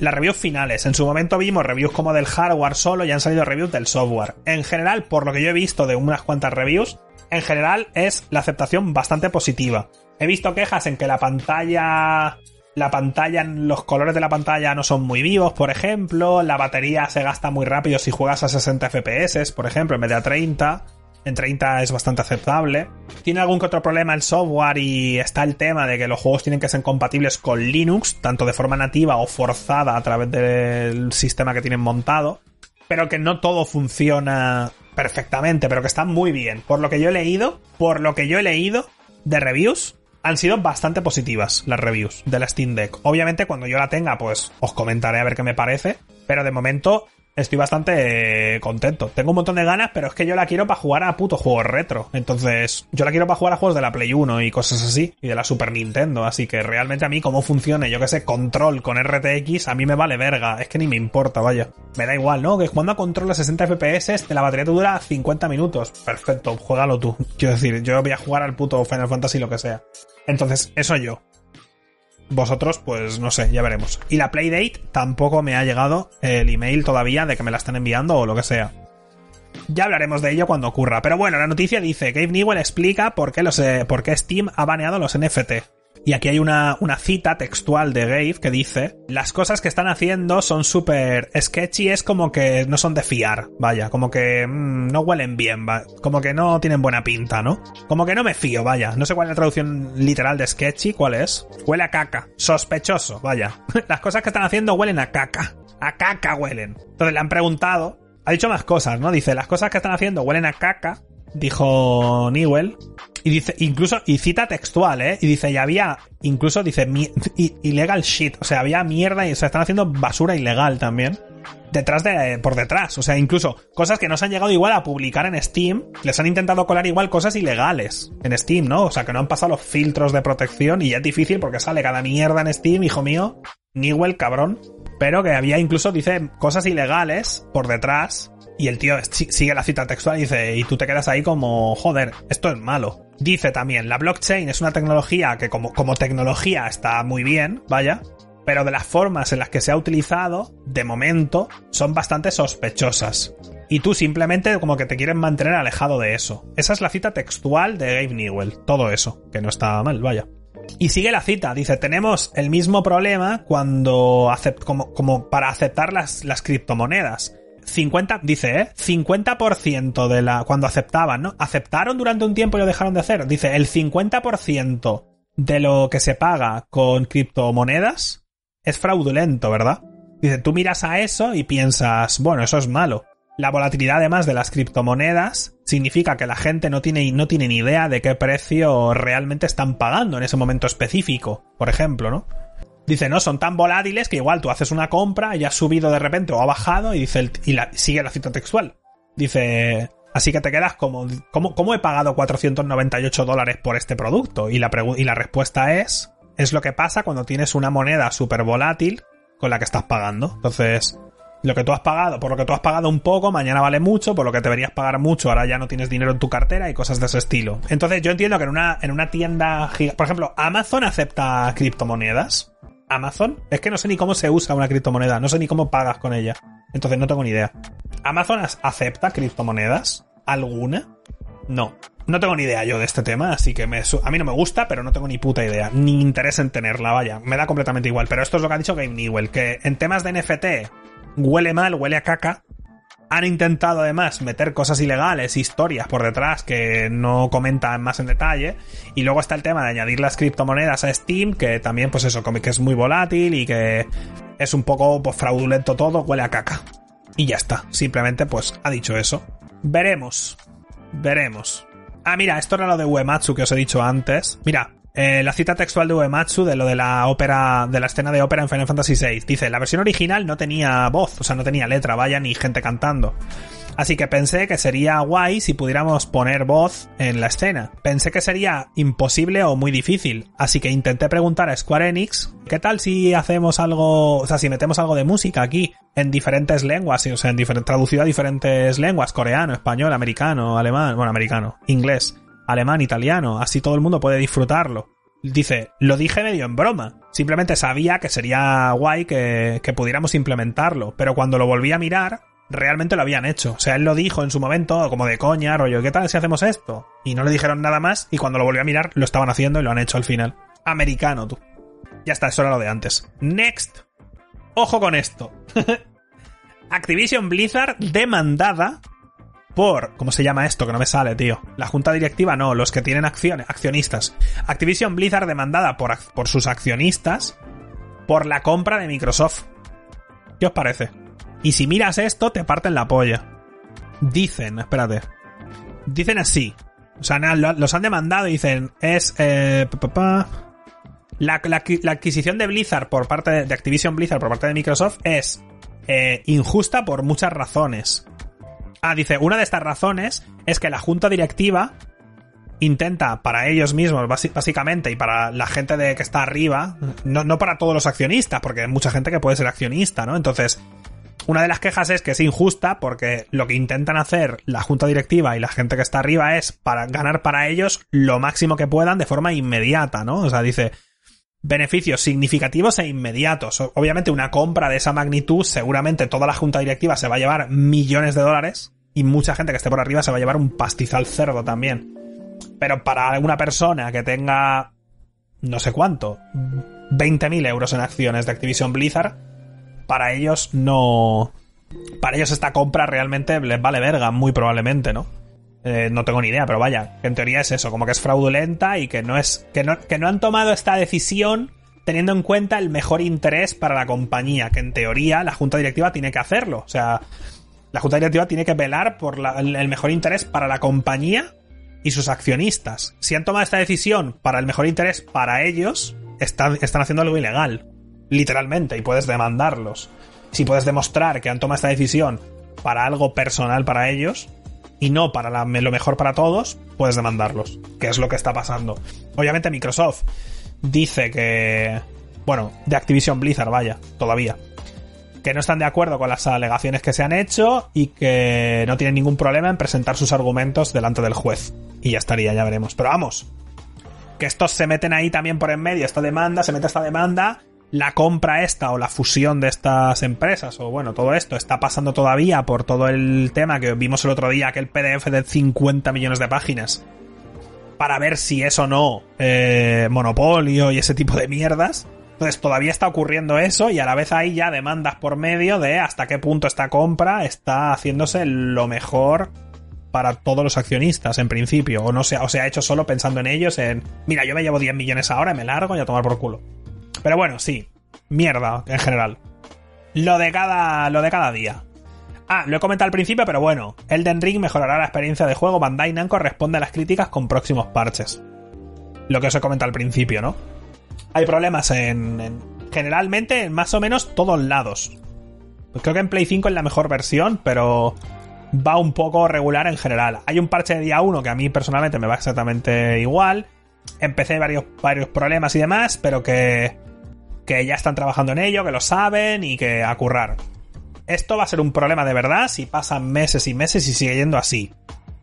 Las reviews finales. En su momento vimos reviews como del hardware solo y han salido reviews del software. En general, por lo que yo he visto de unas cuantas reviews, en general es la aceptación bastante positiva. He visto quejas en que la pantalla la pantalla, los colores de la pantalla no son muy vivos, por ejemplo, la batería se gasta muy rápido si juegas a 60 FPS, por ejemplo, en vez de a 30. En 30 es bastante aceptable. Tiene algún que otro problema el software y está el tema de que los juegos tienen que ser compatibles con Linux, tanto de forma nativa o forzada a través del sistema que tienen montado, pero que no todo funciona perfectamente, pero que está muy bien. Por lo que yo he leído, por lo que yo he leído de reviews, han sido bastante positivas las reviews de la Steam Deck. Obviamente cuando yo la tenga, pues os comentaré a ver qué me parece, pero de momento estoy bastante contento. Tengo un montón de ganas, pero es que yo la quiero para jugar a puto juegos retro. Entonces, yo la quiero para jugar a juegos de la Play 1 y cosas así, y de la Super Nintendo. Así que realmente a mí cómo funcione, yo que sé, control con RTX, a mí me vale verga. Es que ni me importa, vaya. Me da igual, ¿no? Que jugando a control a 60 FPS, la batería te dura 50 minutos. Perfecto, juégalo tú. Quiero decir, yo voy a jugar al puto Final Fantasy lo que sea. Entonces, eso yo. Vosotros, pues no sé, ya veremos. Y la Playdate tampoco me ha llegado el email todavía de que me la están enviando o lo que sea. Ya hablaremos de ello cuando ocurra. Pero bueno, la noticia dice, Gabe Newell explica por qué, los, eh, por qué Steam ha baneado los NFT. Y aquí hay una, una cita textual de Gabe que dice, las cosas que están haciendo son súper sketchy, es como que no son de fiar, vaya, como que mm, no huelen bien, va, como que no tienen buena pinta, ¿no? Como que no me fío, vaya, no sé cuál es la traducción literal de sketchy, cuál es. Huele a caca, sospechoso, vaya. las cosas que están haciendo huelen a caca, a caca huelen. Entonces le han preguntado, ha dicho más cosas, ¿no? Dice, las cosas que están haciendo huelen a caca, dijo Newell. Y dice, incluso, y cita textual, ¿eh? Y dice, y había, incluso dice, ilegal shit. O sea, había mierda y se están haciendo basura ilegal también. Detrás de, por detrás. O sea, incluso cosas que no se han llegado igual a publicar en Steam. Les han intentado colar igual cosas ilegales en Steam, ¿no? O sea, que no han pasado los filtros de protección y ya es difícil porque sale cada mierda en Steam, hijo mío. Newell, cabrón. Pero que había incluso, dice, cosas ilegales por detrás y el tío sigue la cita textual y dice, y tú te quedas ahí como, joder, esto es malo. Dice también, la blockchain es una tecnología que como, como tecnología está muy bien, vaya, pero de las formas en las que se ha utilizado, de momento, son bastante sospechosas. Y tú simplemente como que te quieres mantener alejado de eso. Esa es la cita textual de Gabe Newell. Todo eso, que no está mal, vaya. Y sigue la cita, dice, tenemos el mismo problema cuando como, como para aceptar las, las criptomonedas. 50, dice, ¿eh? 50% de la, cuando aceptaban, ¿no? Aceptaron durante un tiempo y lo dejaron de hacer. Dice, el 50% de lo que se paga con criptomonedas es fraudulento, ¿verdad? Dice, tú miras a eso y piensas, bueno, eso es malo. La volatilidad además de las criptomonedas significa que la gente no tiene, no tiene ni idea de qué precio realmente están pagando en ese momento específico, por ejemplo, ¿no? Dice, no, son tan volátiles que igual tú haces una compra y ha subido de repente o ha bajado y dice y sigue la cita textual. Dice, así que te quedas como, ¿cómo, he pagado 498 dólares por este producto? Y la, y la respuesta es, es lo que pasa cuando tienes una moneda súper volátil con la que estás pagando. Entonces, lo que tú has pagado, por lo que tú has pagado un poco, mañana vale mucho, por lo que deberías pagar mucho, ahora ya no tienes dinero en tu cartera y cosas de ese estilo. Entonces yo entiendo que en una, en una tienda, por ejemplo, Amazon acepta criptomonedas. Amazon, es que no sé ni cómo se usa una criptomoneda, no sé ni cómo pagas con ella. Entonces no tengo ni idea. ¿Amazon acepta criptomonedas? ¿Alguna? No. No tengo ni idea yo de este tema, así que me, a mí no me gusta, pero no tengo ni puta idea. Ni interés en tenerla, vaya. Me da completamente igual. Pero esto es lo que ha dicho Game Newell, que en temas de NFT huele mal, huele a caca, han intentado además meter cosas ilegales, historias por detrás que no comentan más en detalle. Y luego está el tema de añadir las criptomonedas a Steam, que también, pues eso, que es muy volátil y que es un poco pues, fraudulento todo, huele a caca. Y ya está. Simplemente, pues, ha dicho eso. Veremos. Veremos. Ah, mira, esto era lo de Uematsu que os he dicho antes. Mira, eh, la cita textual de Uematsu de lo de la ópera, de la escena de ópera en Final Fantasy VI. Dice, la versión original no tenía voz, o sea, no tenía letra, vaya, ni gente cantando. Así que pensé que sería guay si pudiéramos poner voz en la escena. Pensé que sería imposible o muy difícil. Así que intenté preguntar a Square Enix, ¿qué tal si hacemos algo, o sea, si metemos algo de música aquí en diferentes lenguas, o sea, en traducido a diferentes lenguas, coreano, español, americano, alemán, bueno, americano, inglés alemán, italiano, así todo el mundo puede disfrutarlo. Dice, lo dije medio en broma. Simplemente sabía que sería guay que, que pudiéramos implementarlo. Pero cuando lo volví a mirar, realmente lo habían hecho. O sea, él lo dijo en su momento, como de coña, rollo, ¿qué tal si hacemos esto? Y no le dijeron nada más, y cuando lo volví a mirar, lo estaban haciendo y lo han hecho al final. Americano, tú. Ya está, eso era lo de antes. Next. Ojo con esto. Activision Blizzard demandada por. ¿Cómo se llama esto? Que no me sale, tío. La junta directiva no, los que tienen acciones, accionistas. Activision Blizzard demandada por, por sus accionistas por la compra de Microsoft. ¿Qué os parece? Y si miras esto, te parten la polla. Dicen, espérate. Dicen así. O sea, los han demandado y dicen, es... Eh, la, adquisición de Blizzard por parte de, Activision Blizzard por parte de Microsoft es eh, injusta por muchas razones. Ah, dice, una de estas razones es que la junta directiva intenta para ellos mismos, básicamente, y para la gente de que está arriba, no, no para todos los accionistas, porque hay mucha gente que puede ser accionista, ¿no? Entonces, una de las quejas es que es injusta porque lo que intentan hacer la junta directiva y la gente que está arriba es para ganar para ellos lo máximo que puedan de forma inmediata, ¿no? O sea, dice, beneficios significativos e inmediatos. Obviamente una compra de esa magnitud, seguramente toda la junta directiva se va a llevar millones de dólares y mucha gente que esté por arriba se va a llevar un pastizal cerdo también. Pero para alguna persona que tenga no sé cuánto, 20.000 euros en acciones de Activision Blizzard, para ellos no... Para ellos esta compra realmente les vale verga, muy probablemente, ¿no? Eh, no tengo ni idea, pero vaya, en teoría es eso, como que es fraudulenta y que no es. Que no, que no han tomado esta decisión teniendo en cuenta el mejor interés para la compañía, que en teoría la junta directiva tiene que hacerlo. O sea, la junta directiva tiene que velar por el mejor interés para la compañía y sus accionistas. Si han tomado esta decisión para el mejor interés para ellos, están, están haciendo algo ilegal. Literalmente, y puedes demandarlos. Si puedes demostrar que han tomado esta decisión para algo personal para ellos, y no para lo mejor para todos, puedes demandarlos, que es lo que está pasando. Obviamente Microsoft dice que, bueno, de Activision Blizzard, vaya, todavía, que no están de acuerdo con las alegaciones que se han hecho y que no tienen ningún problema en presentar sus argumentos delante del juez. Y ya estaría, ya veremos. Pero vamos, que estos se meten ahí también por en medio, esta demanda, se mete esta demanda la compra esta o la fusión de estas empresas o bueno, todo esto está pasando todavía por todo el tema que vimos el otro día, aquel PDF de 50 millones de páginas, para ver si es o no eh, monopolio y ese tipo de mierdas. Entonces todavía está ocurriendo eso y a la vez hay ya demandas por medio de hasta qué punto esta compra está haciéndose lo mejor para todos los accionistas en principio o no se, o se ha hecho solo pensando en ellos en mira yo me llevo 10 millones ahora me largo y a tomar por culo pero bueno, sí. Mierda, en general. Lo de cada, lo de cada día. Ah, lo he comentado al principio, pero bueno. Elden Ring mejorará la experiencia de juego. Bandai Namco responde a las críticas con próximos parches. Lo que os he comentado al principio, ¿no? Hay problemas en, generalmente en más o menos todos lados. Creo que en Play 5 es la mejor versión, pero va un poco regular en general. Hay un parche de día 1 que a mí personalmente me va exactamente igual. Empecé varios, varios problemas y demás, pero que que ya están trabajando en ello, que lo saben y que a currar. Esto va a ser un problema de verdad si pasan meses y meses y sigue yendo así.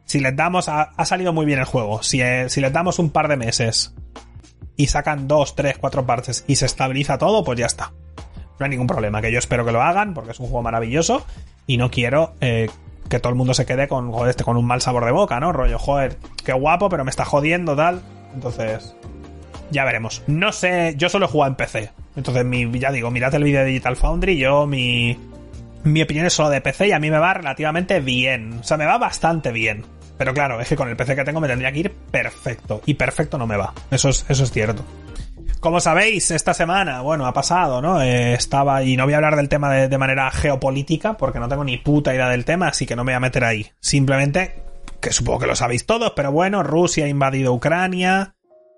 Si les damos, ha, salido muy bien el juego, si, eh, si les damos un par de meses y sacan dos, tres, cuatro partes y se estabiliza todo, pues ya está. No hay ningún problema, que yo espero que lo hagan porque es un juego maravilloso y no quiero eh, que todo el mundo se quede con, este, con un mal sabor de boca, ¿no? Rollo, joder, qué guapo, pero me está jodiendo, tal. Entonces, ya veremos. No sé, yo solo he jugado en PC. Entonces, mi, ya digo, mirad el vídeo de Digital Foundry, yo mi, mi opinión es solo de PC y a mí me va relativamente bien. O sea, me va bastante bien. Pero claro, es que con el PC que tengo me tendría que ir perfecto. Y perfecto no me va. Eso es, eso es cierto. Como sabéis, esta semana, bueno, ha pasado, ¿no? Eh, estaba, y no voy a hablar del tema de, de, manera geopolítica, porque no tengo ni puta idea del tema, así que no me voy a meter ahí. Simplemente, que supongo que lo sabéis todos, pero bueno, Rusia ha invadido Ucrania,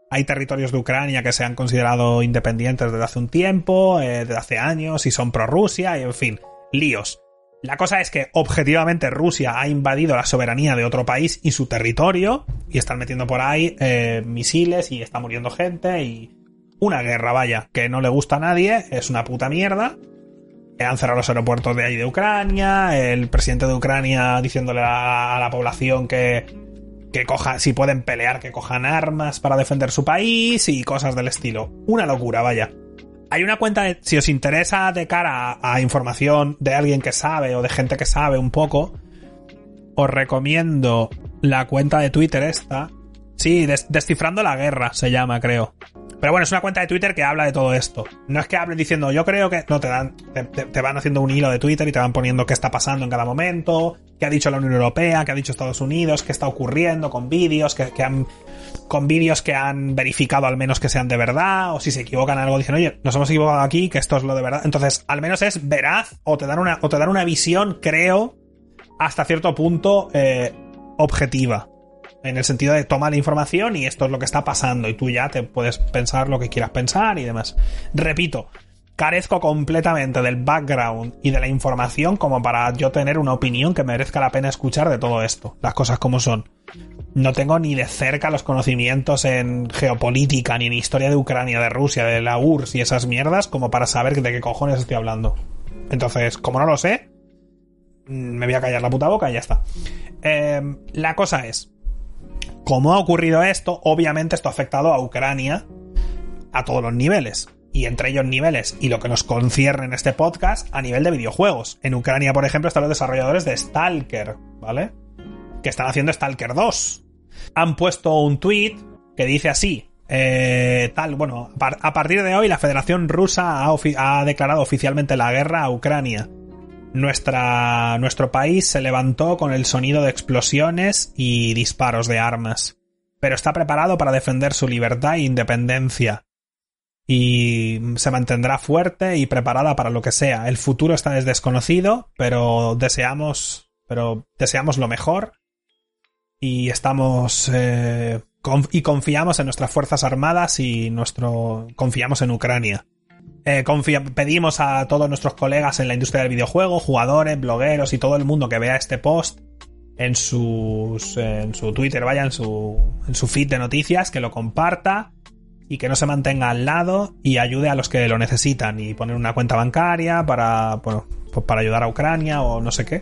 hay territorios de Ucrania que se han considerado independientes desde hace un tiempo, eh, desde hace años, y son pro-Rusia, y en fin, líos. La cosa es que objetivamente Rusia ha invadido la soberanía de otro país y su territorio, y están metiendo por ahí eh, misiles y está muriendo gente, y una guerra, vaya, que no le gusta a nadie, es una puta mierda. Han cerrado los aeropuertos de ahí de Ucrania, el presidente de Ucrania diciéndole a la población que que coja, si pueden pelear, que cojan armas para defender su país y cosas del estilo. Una locura, vaya. Hay una cuenta, de, si os interesa de cara a, información de alguien que sabe o de gente que sabe un poco, os recomiendo la cuenta de Twitter esta. Sí, des Descifrando la Guerra se llama, creo. Pero bueno, es una cuenta de Twitter que habla de todo esto. No es que hablen diciendo, yo creo que. No, te dan. Te, van haciendo un hilo de Twitter y te van poniendo qué está pasando en cada momento, qué ha dicho la Unión Europea, qué ha dicho Estados Unidos, qué está ocurriendo con vídeos, que, han. Con vídeos que han verificado al menos que sean de verdad, o si se equivocan algo, dicen, oye, nos hemos equivocado aquí, que esto es lo de verdad. Entonces, al menos es veraz, o te dan una, o te dan una visión, creo, hasta cierto punto, eh, objetiva en el sentido de toma la información y esto es lo que está pasando y tú ya te puedes pensar lo que quieras pensar y demás. Repito, carezco completamente del background y de la información como para yo tener una opinión que merezca la pena escuchar de todo esto, las cosas como son. No tengo ni de cerca los conocimientos en geopolítica, ni en historia de Ucrania, de Rusia, de la URSS y esas mierdas como para saber de qué cojones estoy hablando. Entonces, como no lo sé, me voy a callar la puta boca y ya está. Eh, la cosa es, como ha ocurrido esto, obviamente esto ha afectado a Ucrania a todos los niveles. Y entre ellos niveles, y lo que nos concierne en este podcast, a nivel de videojuegos. En Ucrania, por ejemplo, están los desarrolladores de Stalker, ¿vale? Que están haciendo Stalker 2. Han puesto un tweet que dice así. Eh, tal, bueno, a partir de hoy la Federación Rusa ha, ha declarado oficialmente la guerra a Ucrania nuestra, nuestro país se levantó con el sonido de explosiones y disparos de armas, pero está preparado para defender su libertad e independencia. Y se mantendrá fuerte y preparada para lo que sea. El futuro está desconocido, pero deseamos, pero deseamos lo mejor y estamos eh, y confiamos en nuestras fuerzas armadas y nuestro confiamos en Ucrania. Eh, pedimos a todos nuestros colegas en la industria del videojuego, jugadores, blogueros y todo el mundo que vea este post en, sus, en su Twitter, vaya, en su, en su feed de noticias, que lo comparta y que no se mantenga al lado y ayude a los que lo necesitan y poner una cuenta bancaria para, bueno, pues para ayudar a Ucrania o no sé qué.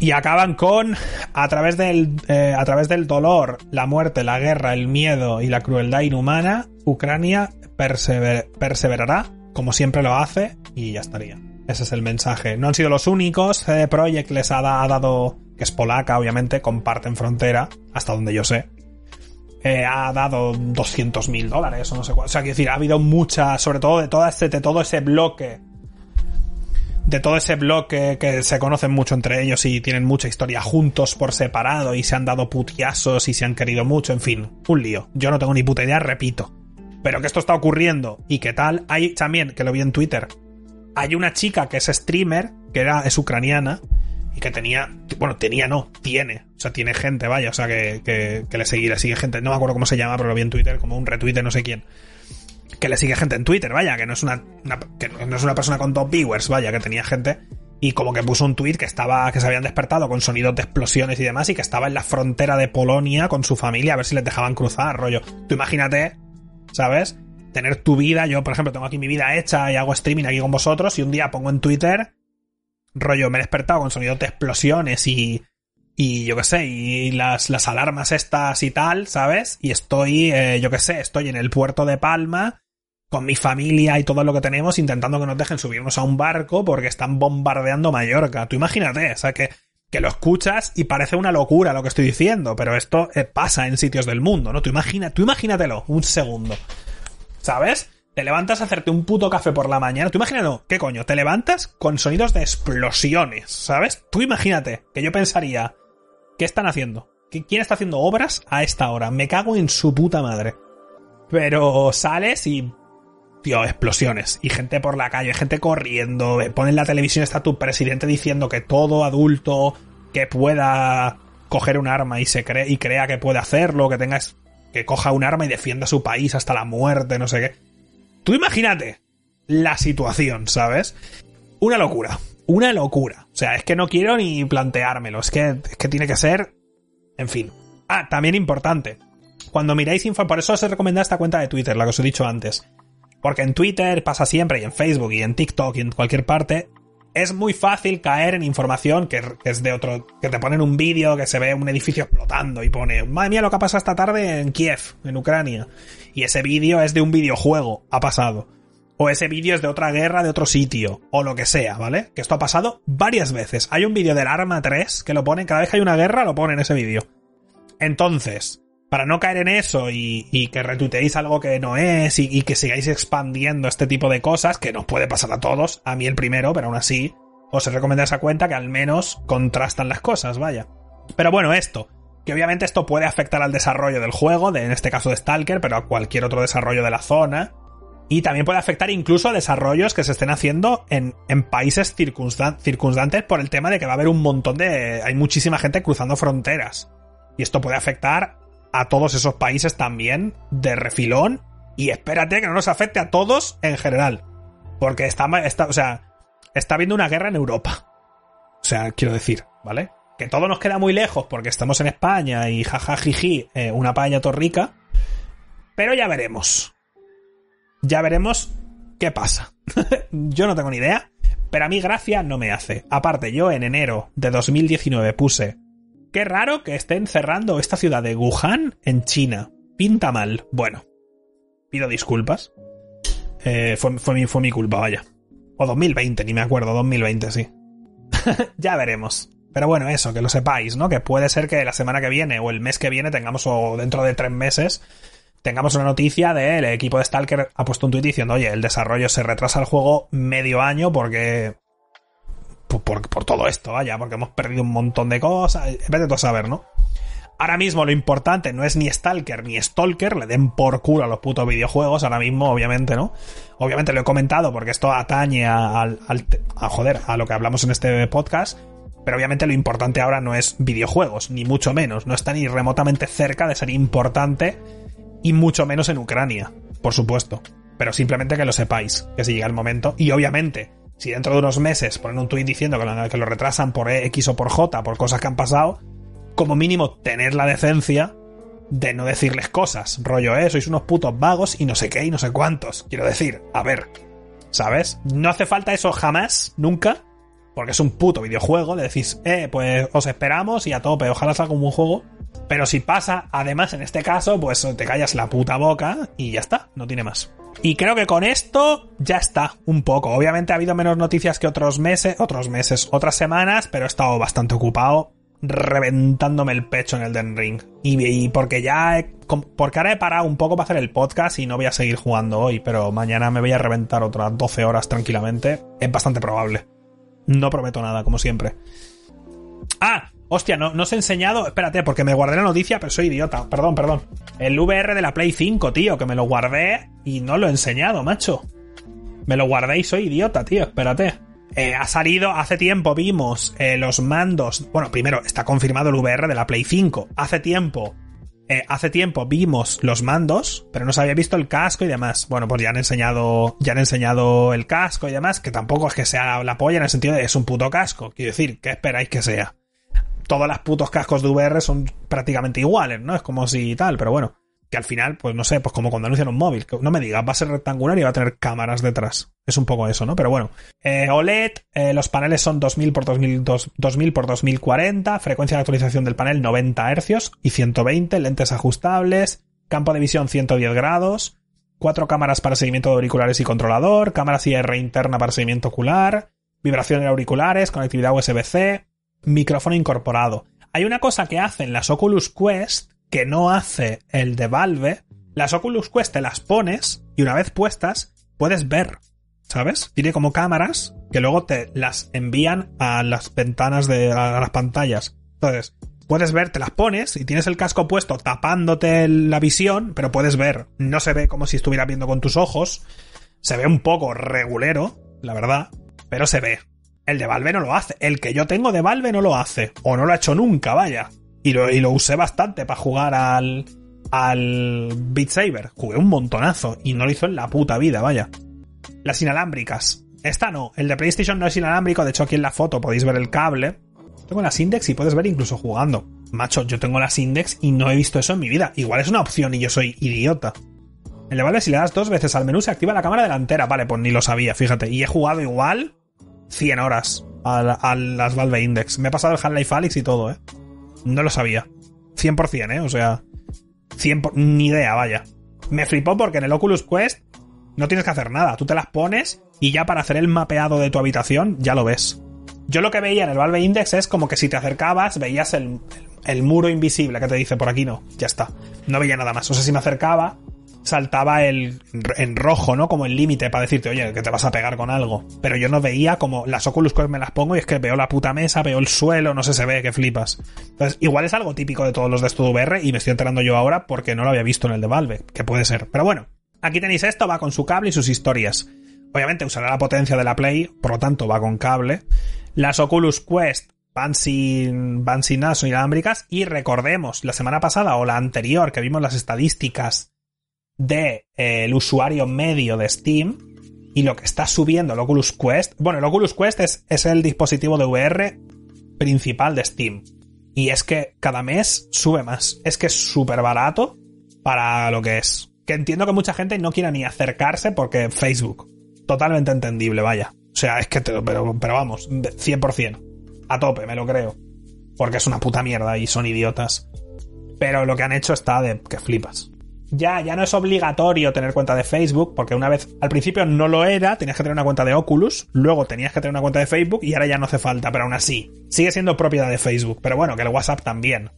Y acaban con, a través, del, eh, a través del dolor, la muerte, la guerra, el miedo y la crueldad inhumana, Ucrania perseverará, como siempre lo hace, y ya estaría. Ese es el mensaje. No han sido los únicos. CD Projekt les ha, dado, que es polaca, obviamente, comparten frontera, hasta donde yo sé. Eh, ha dado 200 mil dólares o no sé cuál. O sea, quiero decir, ha habido mucha, sobre todo de, todo este, de todo ese bloque de todo ese bloque que se conocen mucho entre ellos y tienen mucha historia juntos por separado y se han dado putiasos y se han querido mucho, en fin, un lío. Yo no tengo ni puta idea, repito. Pero que esto está ocurriendo y que tal, hay también, que lo vi en Twitter, hay una chica que es streamer, que era, es ucraniana, y que tenía, bueno, tenía no, tiene, o sea, tiene gente, vaya, o sea, que, que, le sigue, le sigue gente, no me acuerdo cómo se llama, pero lo vi en Twitter, como un retweet de no sé quién. Que le sigue gente en Twitter, vaya, que no es una, que no es una persona con top viewers, vaya, que tenía gente y como que puso un tweet que estaba que se habían despertado con sonidos de explosiones y demás y que estaba en la frontera de Polonia con su familia a ver si les dejaban cruzar, rollo. Tú imagínate ¿sabes? Tener tu vida, yo por ejemplo tengo aquí mi vida hecha y hago streaming aquí con vosotros y un día pongo en Twitter, rollo, me he despertado con sonidos de explosiones y, y yo qué sé, y las, las alarmas estas y tal, ¿sabes? Y estoy, eh, yo qué sé, estoy en el puerto de Palma con mi familia y todo lo que tenemos intentando que nos dejen subirnos a un barco porque están bombardeando Mallorca. Tú imagínate, o sea, que que lo escuchas y parece una locura lo que estoy diciendo, pero esto eh, pasa en sitios del mundo, ¿no? Tú, imagina, tú imagínatelo, un segundo. ¿Sabes? Te levantas a hacerte un puto café por la mañana. Tú imagínate, ¿qué coño? Te levantas con sonidos de explosiones, ¿sabes? Tú imagínate que yo pensaría, ¿qué están haciendo? ¿Quién está haciendo obras a esta hora? Me cago en su puta madre. Pero sales y tío, explosiones. Y gente por la calle, gente corriendo. Pone en la televisión, está tu presidente diciendo que todo adulto que pueda coger un arma y se cree y crea que puede hacerlo, que tengas que coja un arma y defienda su país hasta la muerte, no sé qué. Tú imagínate la situación, ¿sabes? Una locura, una locura. O sea, es que no quiero ni planteármelo, es que, es que tiene que ser... En fin. Ah, también importante. Cuando miráis info, por eso os he recomendado esta cuenta de Twitter, la que os he dicho antes. Porque en Twitter pasa siempre, y en Facebook, y en TikTok, y en cualquier parte, es muy fácil caer en información que, es de otro. que te ponen un vídeo que se ve un edificio explotando y pone, madre mía, lo que ha pasado esta tarde en Kiev, en Ucrania. Y ese vídeo es de un videojuego, ha pasado. O ese vídeo es de otra guerra de otro sitio, o lo que sea, ¿vale? Que esto ha pasado varias veces. Hay un vídeo del Arma 3 que lo ponen, cada vez que hay una guerra lo ponen ese vídeo. Entonces, para no caer en eso y, que retuiteéis algo que no es y, que sigáis expandiendo este tipo de cosas, que nos puede pasar a todos, a mí el primero, pero aún así, os recomiendo esa cuenta que al menos contrastan las cosas, vaya. Pero bueno, esto, que obviamente esto puede afectar al desarrollo del juego, en este caso de Stalker, pero a cualquier otro desarrollo de la zona. Y también puede afectar incluso a desarrollos que se estén haciendo en, en países circundantes por el tema de que va a haber un montón de... hay muchísima gente cruzando fronteras. Y esto puede afectar a todos esos países también de refilón. Y espérate que no nos afecte a todos en general. Porque está, está, o sea, está habiendo una guerra en Europa. O sea, quiero decir, ¿vale? Que todo nos queda muy lejos porque estamos en España y jajajiji, eh, una paña torrica. Pero ya veremos. Ya veremos qué pasa. yo no tengo ni idea. Pero a mí gracia no me hace. Aparte, yo en enero de 2019 puse Qué raro que estén cerrando esta ciudad de Wuhan en China. Pinta mal. Bueno, pido disculpas. Eh, fue, mi, fue mi culpa, vaya. O 2020, ni me acuerdo, 2020, sí. ya veremos. Pero bueno, eso, que lo sepáis, ¿no? Que puede ser que la semana que viene o el mes que viene tengamos, o dentro de tres meses, tengamos una noticia de el equipo de Stalker ha puesto un tuit diciendo, oye, el desarrollo se retrasa el juego medio año porque por, todo esto, vaya, porque hemos perdido un montón de cosas. Vete tú a saber, ¿no? Ahora mismo lo importante no es ni Stalker ni Stalker, le den por culo a los putos videojuegos, ahora mismo, obviamente, ¿no? Obviamente lo he comentado porque esto atañe a, a, joder, a lo que hablamos en este podcast, pero obviamente lo importante ahora no es videojuegos, ni mucho menos, no está ni remotamente cerca de ser importante, y mucho menos en Ucrania, por supuesto. Pero simplemente que lo sepáis, que si llega el momento, y obviamente, si dentro de unos meses ponen un tuit diciendo que lo, que lo retrasan por X o por J, por cosas que han pasado, como mínimo tener la decencia de no decirles cosas. Rollo, eh, sois unos putos vagos y no sé qué y no sé cuántos. Quiero decir, a ver, ¿sabes? No hace falta eso jamás, nunca, porque es un puto videojuego. Le decís, eh, pues os esperamos y a tope, ojalá salga un buen juego. Pero si pasa, además en este caso, pues te callas la puta boca y ya está, no tiene más. Y creo que con esto ya está, un poco. Obviamente ha habido menos noticias que otros meses, otros meses, otras semanas, pero he estado bastante ocupado reventándome el pecho en el Den Ring. Y, porque ya, porque ahora he parado un poco para hacer el podcast y no voy a seguir jugando hoy, pero mañana me voy a reventar otras 12 horas tranquilamente. Es bastante probable. No prometo nada, como siempre. Ah, Hostia, no, no os he enseñado. Espérate, porque me guardé la noticia, pero soy idiota. Perdón, perdón. El VR de la Play 5, tío, que me lo guardé y no lo he enseñado, macho. Me lo guardé y soy idiota, tío. Espérate. Eh, ha salido, hace tiempo vimos eh, los mandos. Bueno, primero, está confirmado el VR de la Play 5. Hace tiempo. Eh, hace tiempo vimos los mandos, pero no se había visto el casco y demás. Bueno, pues ya han enseñado. Ya han enseñado el casco y demás. Que tampoco es que sea la polla en el sentido de es un puto casco. Quiero decir, ¿qué esperáis que sea? Todos los putos cascos de VR son prácticamente iguales, ¿no? Es como si tal, pero bueno. Que al final, pues no sé, pues como cuando anuncian un móvil, no me digas, va a ser rectangular y va a tener cámaras detrás. Es un poco eso, ¿no? Pero bueno. Eh, OLED, eh, los paneles son 2000 por 2000, 2000 por 2040, frecuencia de actualización del panel 90 Hz y 120, lentes ajustables, campo de visión 110 grados, cuatro cámaras para seguimiento de auriculares y controlador, cámara CR interna para seguimiento ocular, vibración de auriculares, conectividad USB-C, micrófono incorporado. Hay una cosa que hacen las Oculus Quest que no hace el de Valve. Las Oculus Quest te las pones y una vez puestas puedes ver, ¿sabes? Tiene como cámaras que luego te las envían a las ventanas de a las pantallas. Entonces, puedes ver, te las pones y tienes el casco puesto tapándote la visión, pero puedes ver. No se ve como si estuviera viendo con tus ojos. Se ve un poco regulero, la verdad, pero se ve. El de Valve no lo hace. El que yo tengo de Valve no lo hace. O no lo ha hecho nunca, vaya. Y lo, y lo usé bastante para jugar al, al Beat Saber. Jugué un montonazo y no lo hizo en la puta vida, vaya. Las inalámbricas. Esta no. El de PlayStation no es inalámbrico. De hecho, aquí en la foto podéis ver el cable. Tengo las Index y puedes ver incluso jugando. Macho, yo tengo las Index y no he visto eso en mi vida. Igual es una opción y yo soy idiota. El de Valve, si le das dos veces al menú, se activa la cámara delantera. Vale, pues ni lo sabía, fíjate. Y he jugado igual 100 horas a, las Valve Index. Me he pasado el Half-Life Alyx y todo, ¿eh? No lo sabía. 100%, ¿eh? O sea, 100 ni idea, vaya. Me flipó porque en el Oculus Quest no tienes que hacer nada. Tú te las pones y ya para hacer el mapeado de tu habitación ya lo ves. Yo lo que veía en el Valve Index es como que si te acercabas veías el, el muro invisible que te dice por aquí no, ya está. No veía nada más. O sea, si me acercaba, saltaba el en rojo, ¿no? Como el límite para decirte, oye, que te vas a pegar con algo. Pero yo no veía como las Oculus Quest me las pongo y es que veo la puta mesa, veo el suelo, no sé, se ve que flipas. Entonces, igual es algo típico de todos los de Studio VR y me estoy enterando yo ahora porque no lo había visto en el de Valve, que puede ser. Pero bueno, aquí tenéis esto, va con su cable y sus historias. Obviamente usará la potencia de la Play, por lo tanto va con cable. Las Oculus Quest van sin, van sin nada, inalámbricas. Y recordemos, la semana pasada o la anterior que vimos las estadísticas del de, eh, usuario medio de Steam y lo que está subiendo el Oculus Quest. Bueno, el Oculus Quest es, es el dispositivo de VR principal de Steam. Y es que cada mes sube más. Es que es súper barato para lo que es. Que entiendo que mucha gente no quiera ni acercarse porque Facebook. Totalmente entendible, vaya. O sea, es que, pero, pero vamos, 100%. A tope, me lo creo. Porque es una puta mierda y son idiotas. Pero lo que han hecho está de que flipas ya, ya no es obligatorio tener cuenta de Facebook, porque una vez, al principio no lo era, tenías que tener una cuenta de Oculus, luego tenías que tener una cuenta de Facebook y ahora ya no hace falta, pero aún así, sigue siendo propiedad de Facebook. Pero bueno, que el WhatsApp también,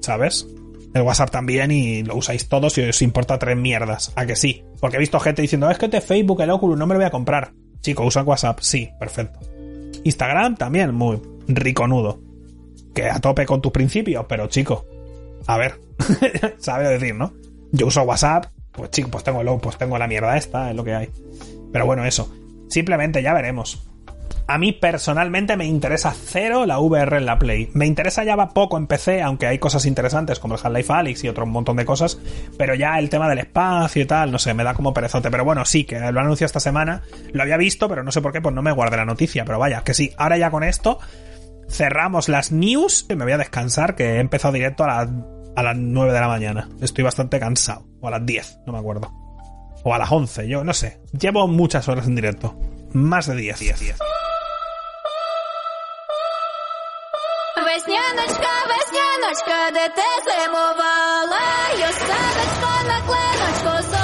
¿sabes? El WhatsApp también y lo usáis todos y os importa tres mierdas. ¿A que sí? Porque he visto gente diciendo, es que te Facebook, el Oculus, no me lo voy a comprar. Chico, usa WhatsApp, sí, perfecto. Instagram también, muy rico nudo. Que a tope con tus principios, pero chico, a ver, sabe decir, ¿no? Yo uso WhatsApp, pues chico, pues tengo, pues tengo la mierda esta, es lo que hay. Pero bueno, eso. Simplemente ya veremos. A mí personalmente me interesa cero la VR en la Play. Me interesa ya va poco en PC, aunque hay cosas interesantes como el Half-Life Alyx y otro montón de cosas. Pero ya el tema del espacio y tal, no sé, me da como perezote. Pero bueno, sí, que lo han anunciado esta semana. Lo había visto, pero no sé por qué, pues no me guardé la noticia. Pero vaya, que sí, ahora ya con esto cerramos las news y me voy a descansar, que he empezado directo a las a las 9 de la mañana. Estoy bastante cansado. O a las 10, no me acuerdo. O a las 11, yo no sé. Llevo muchas horas en directo. Más de 10. 10, 10. Весняночка, весняночка, де ти зимувала, я садочко на клиночку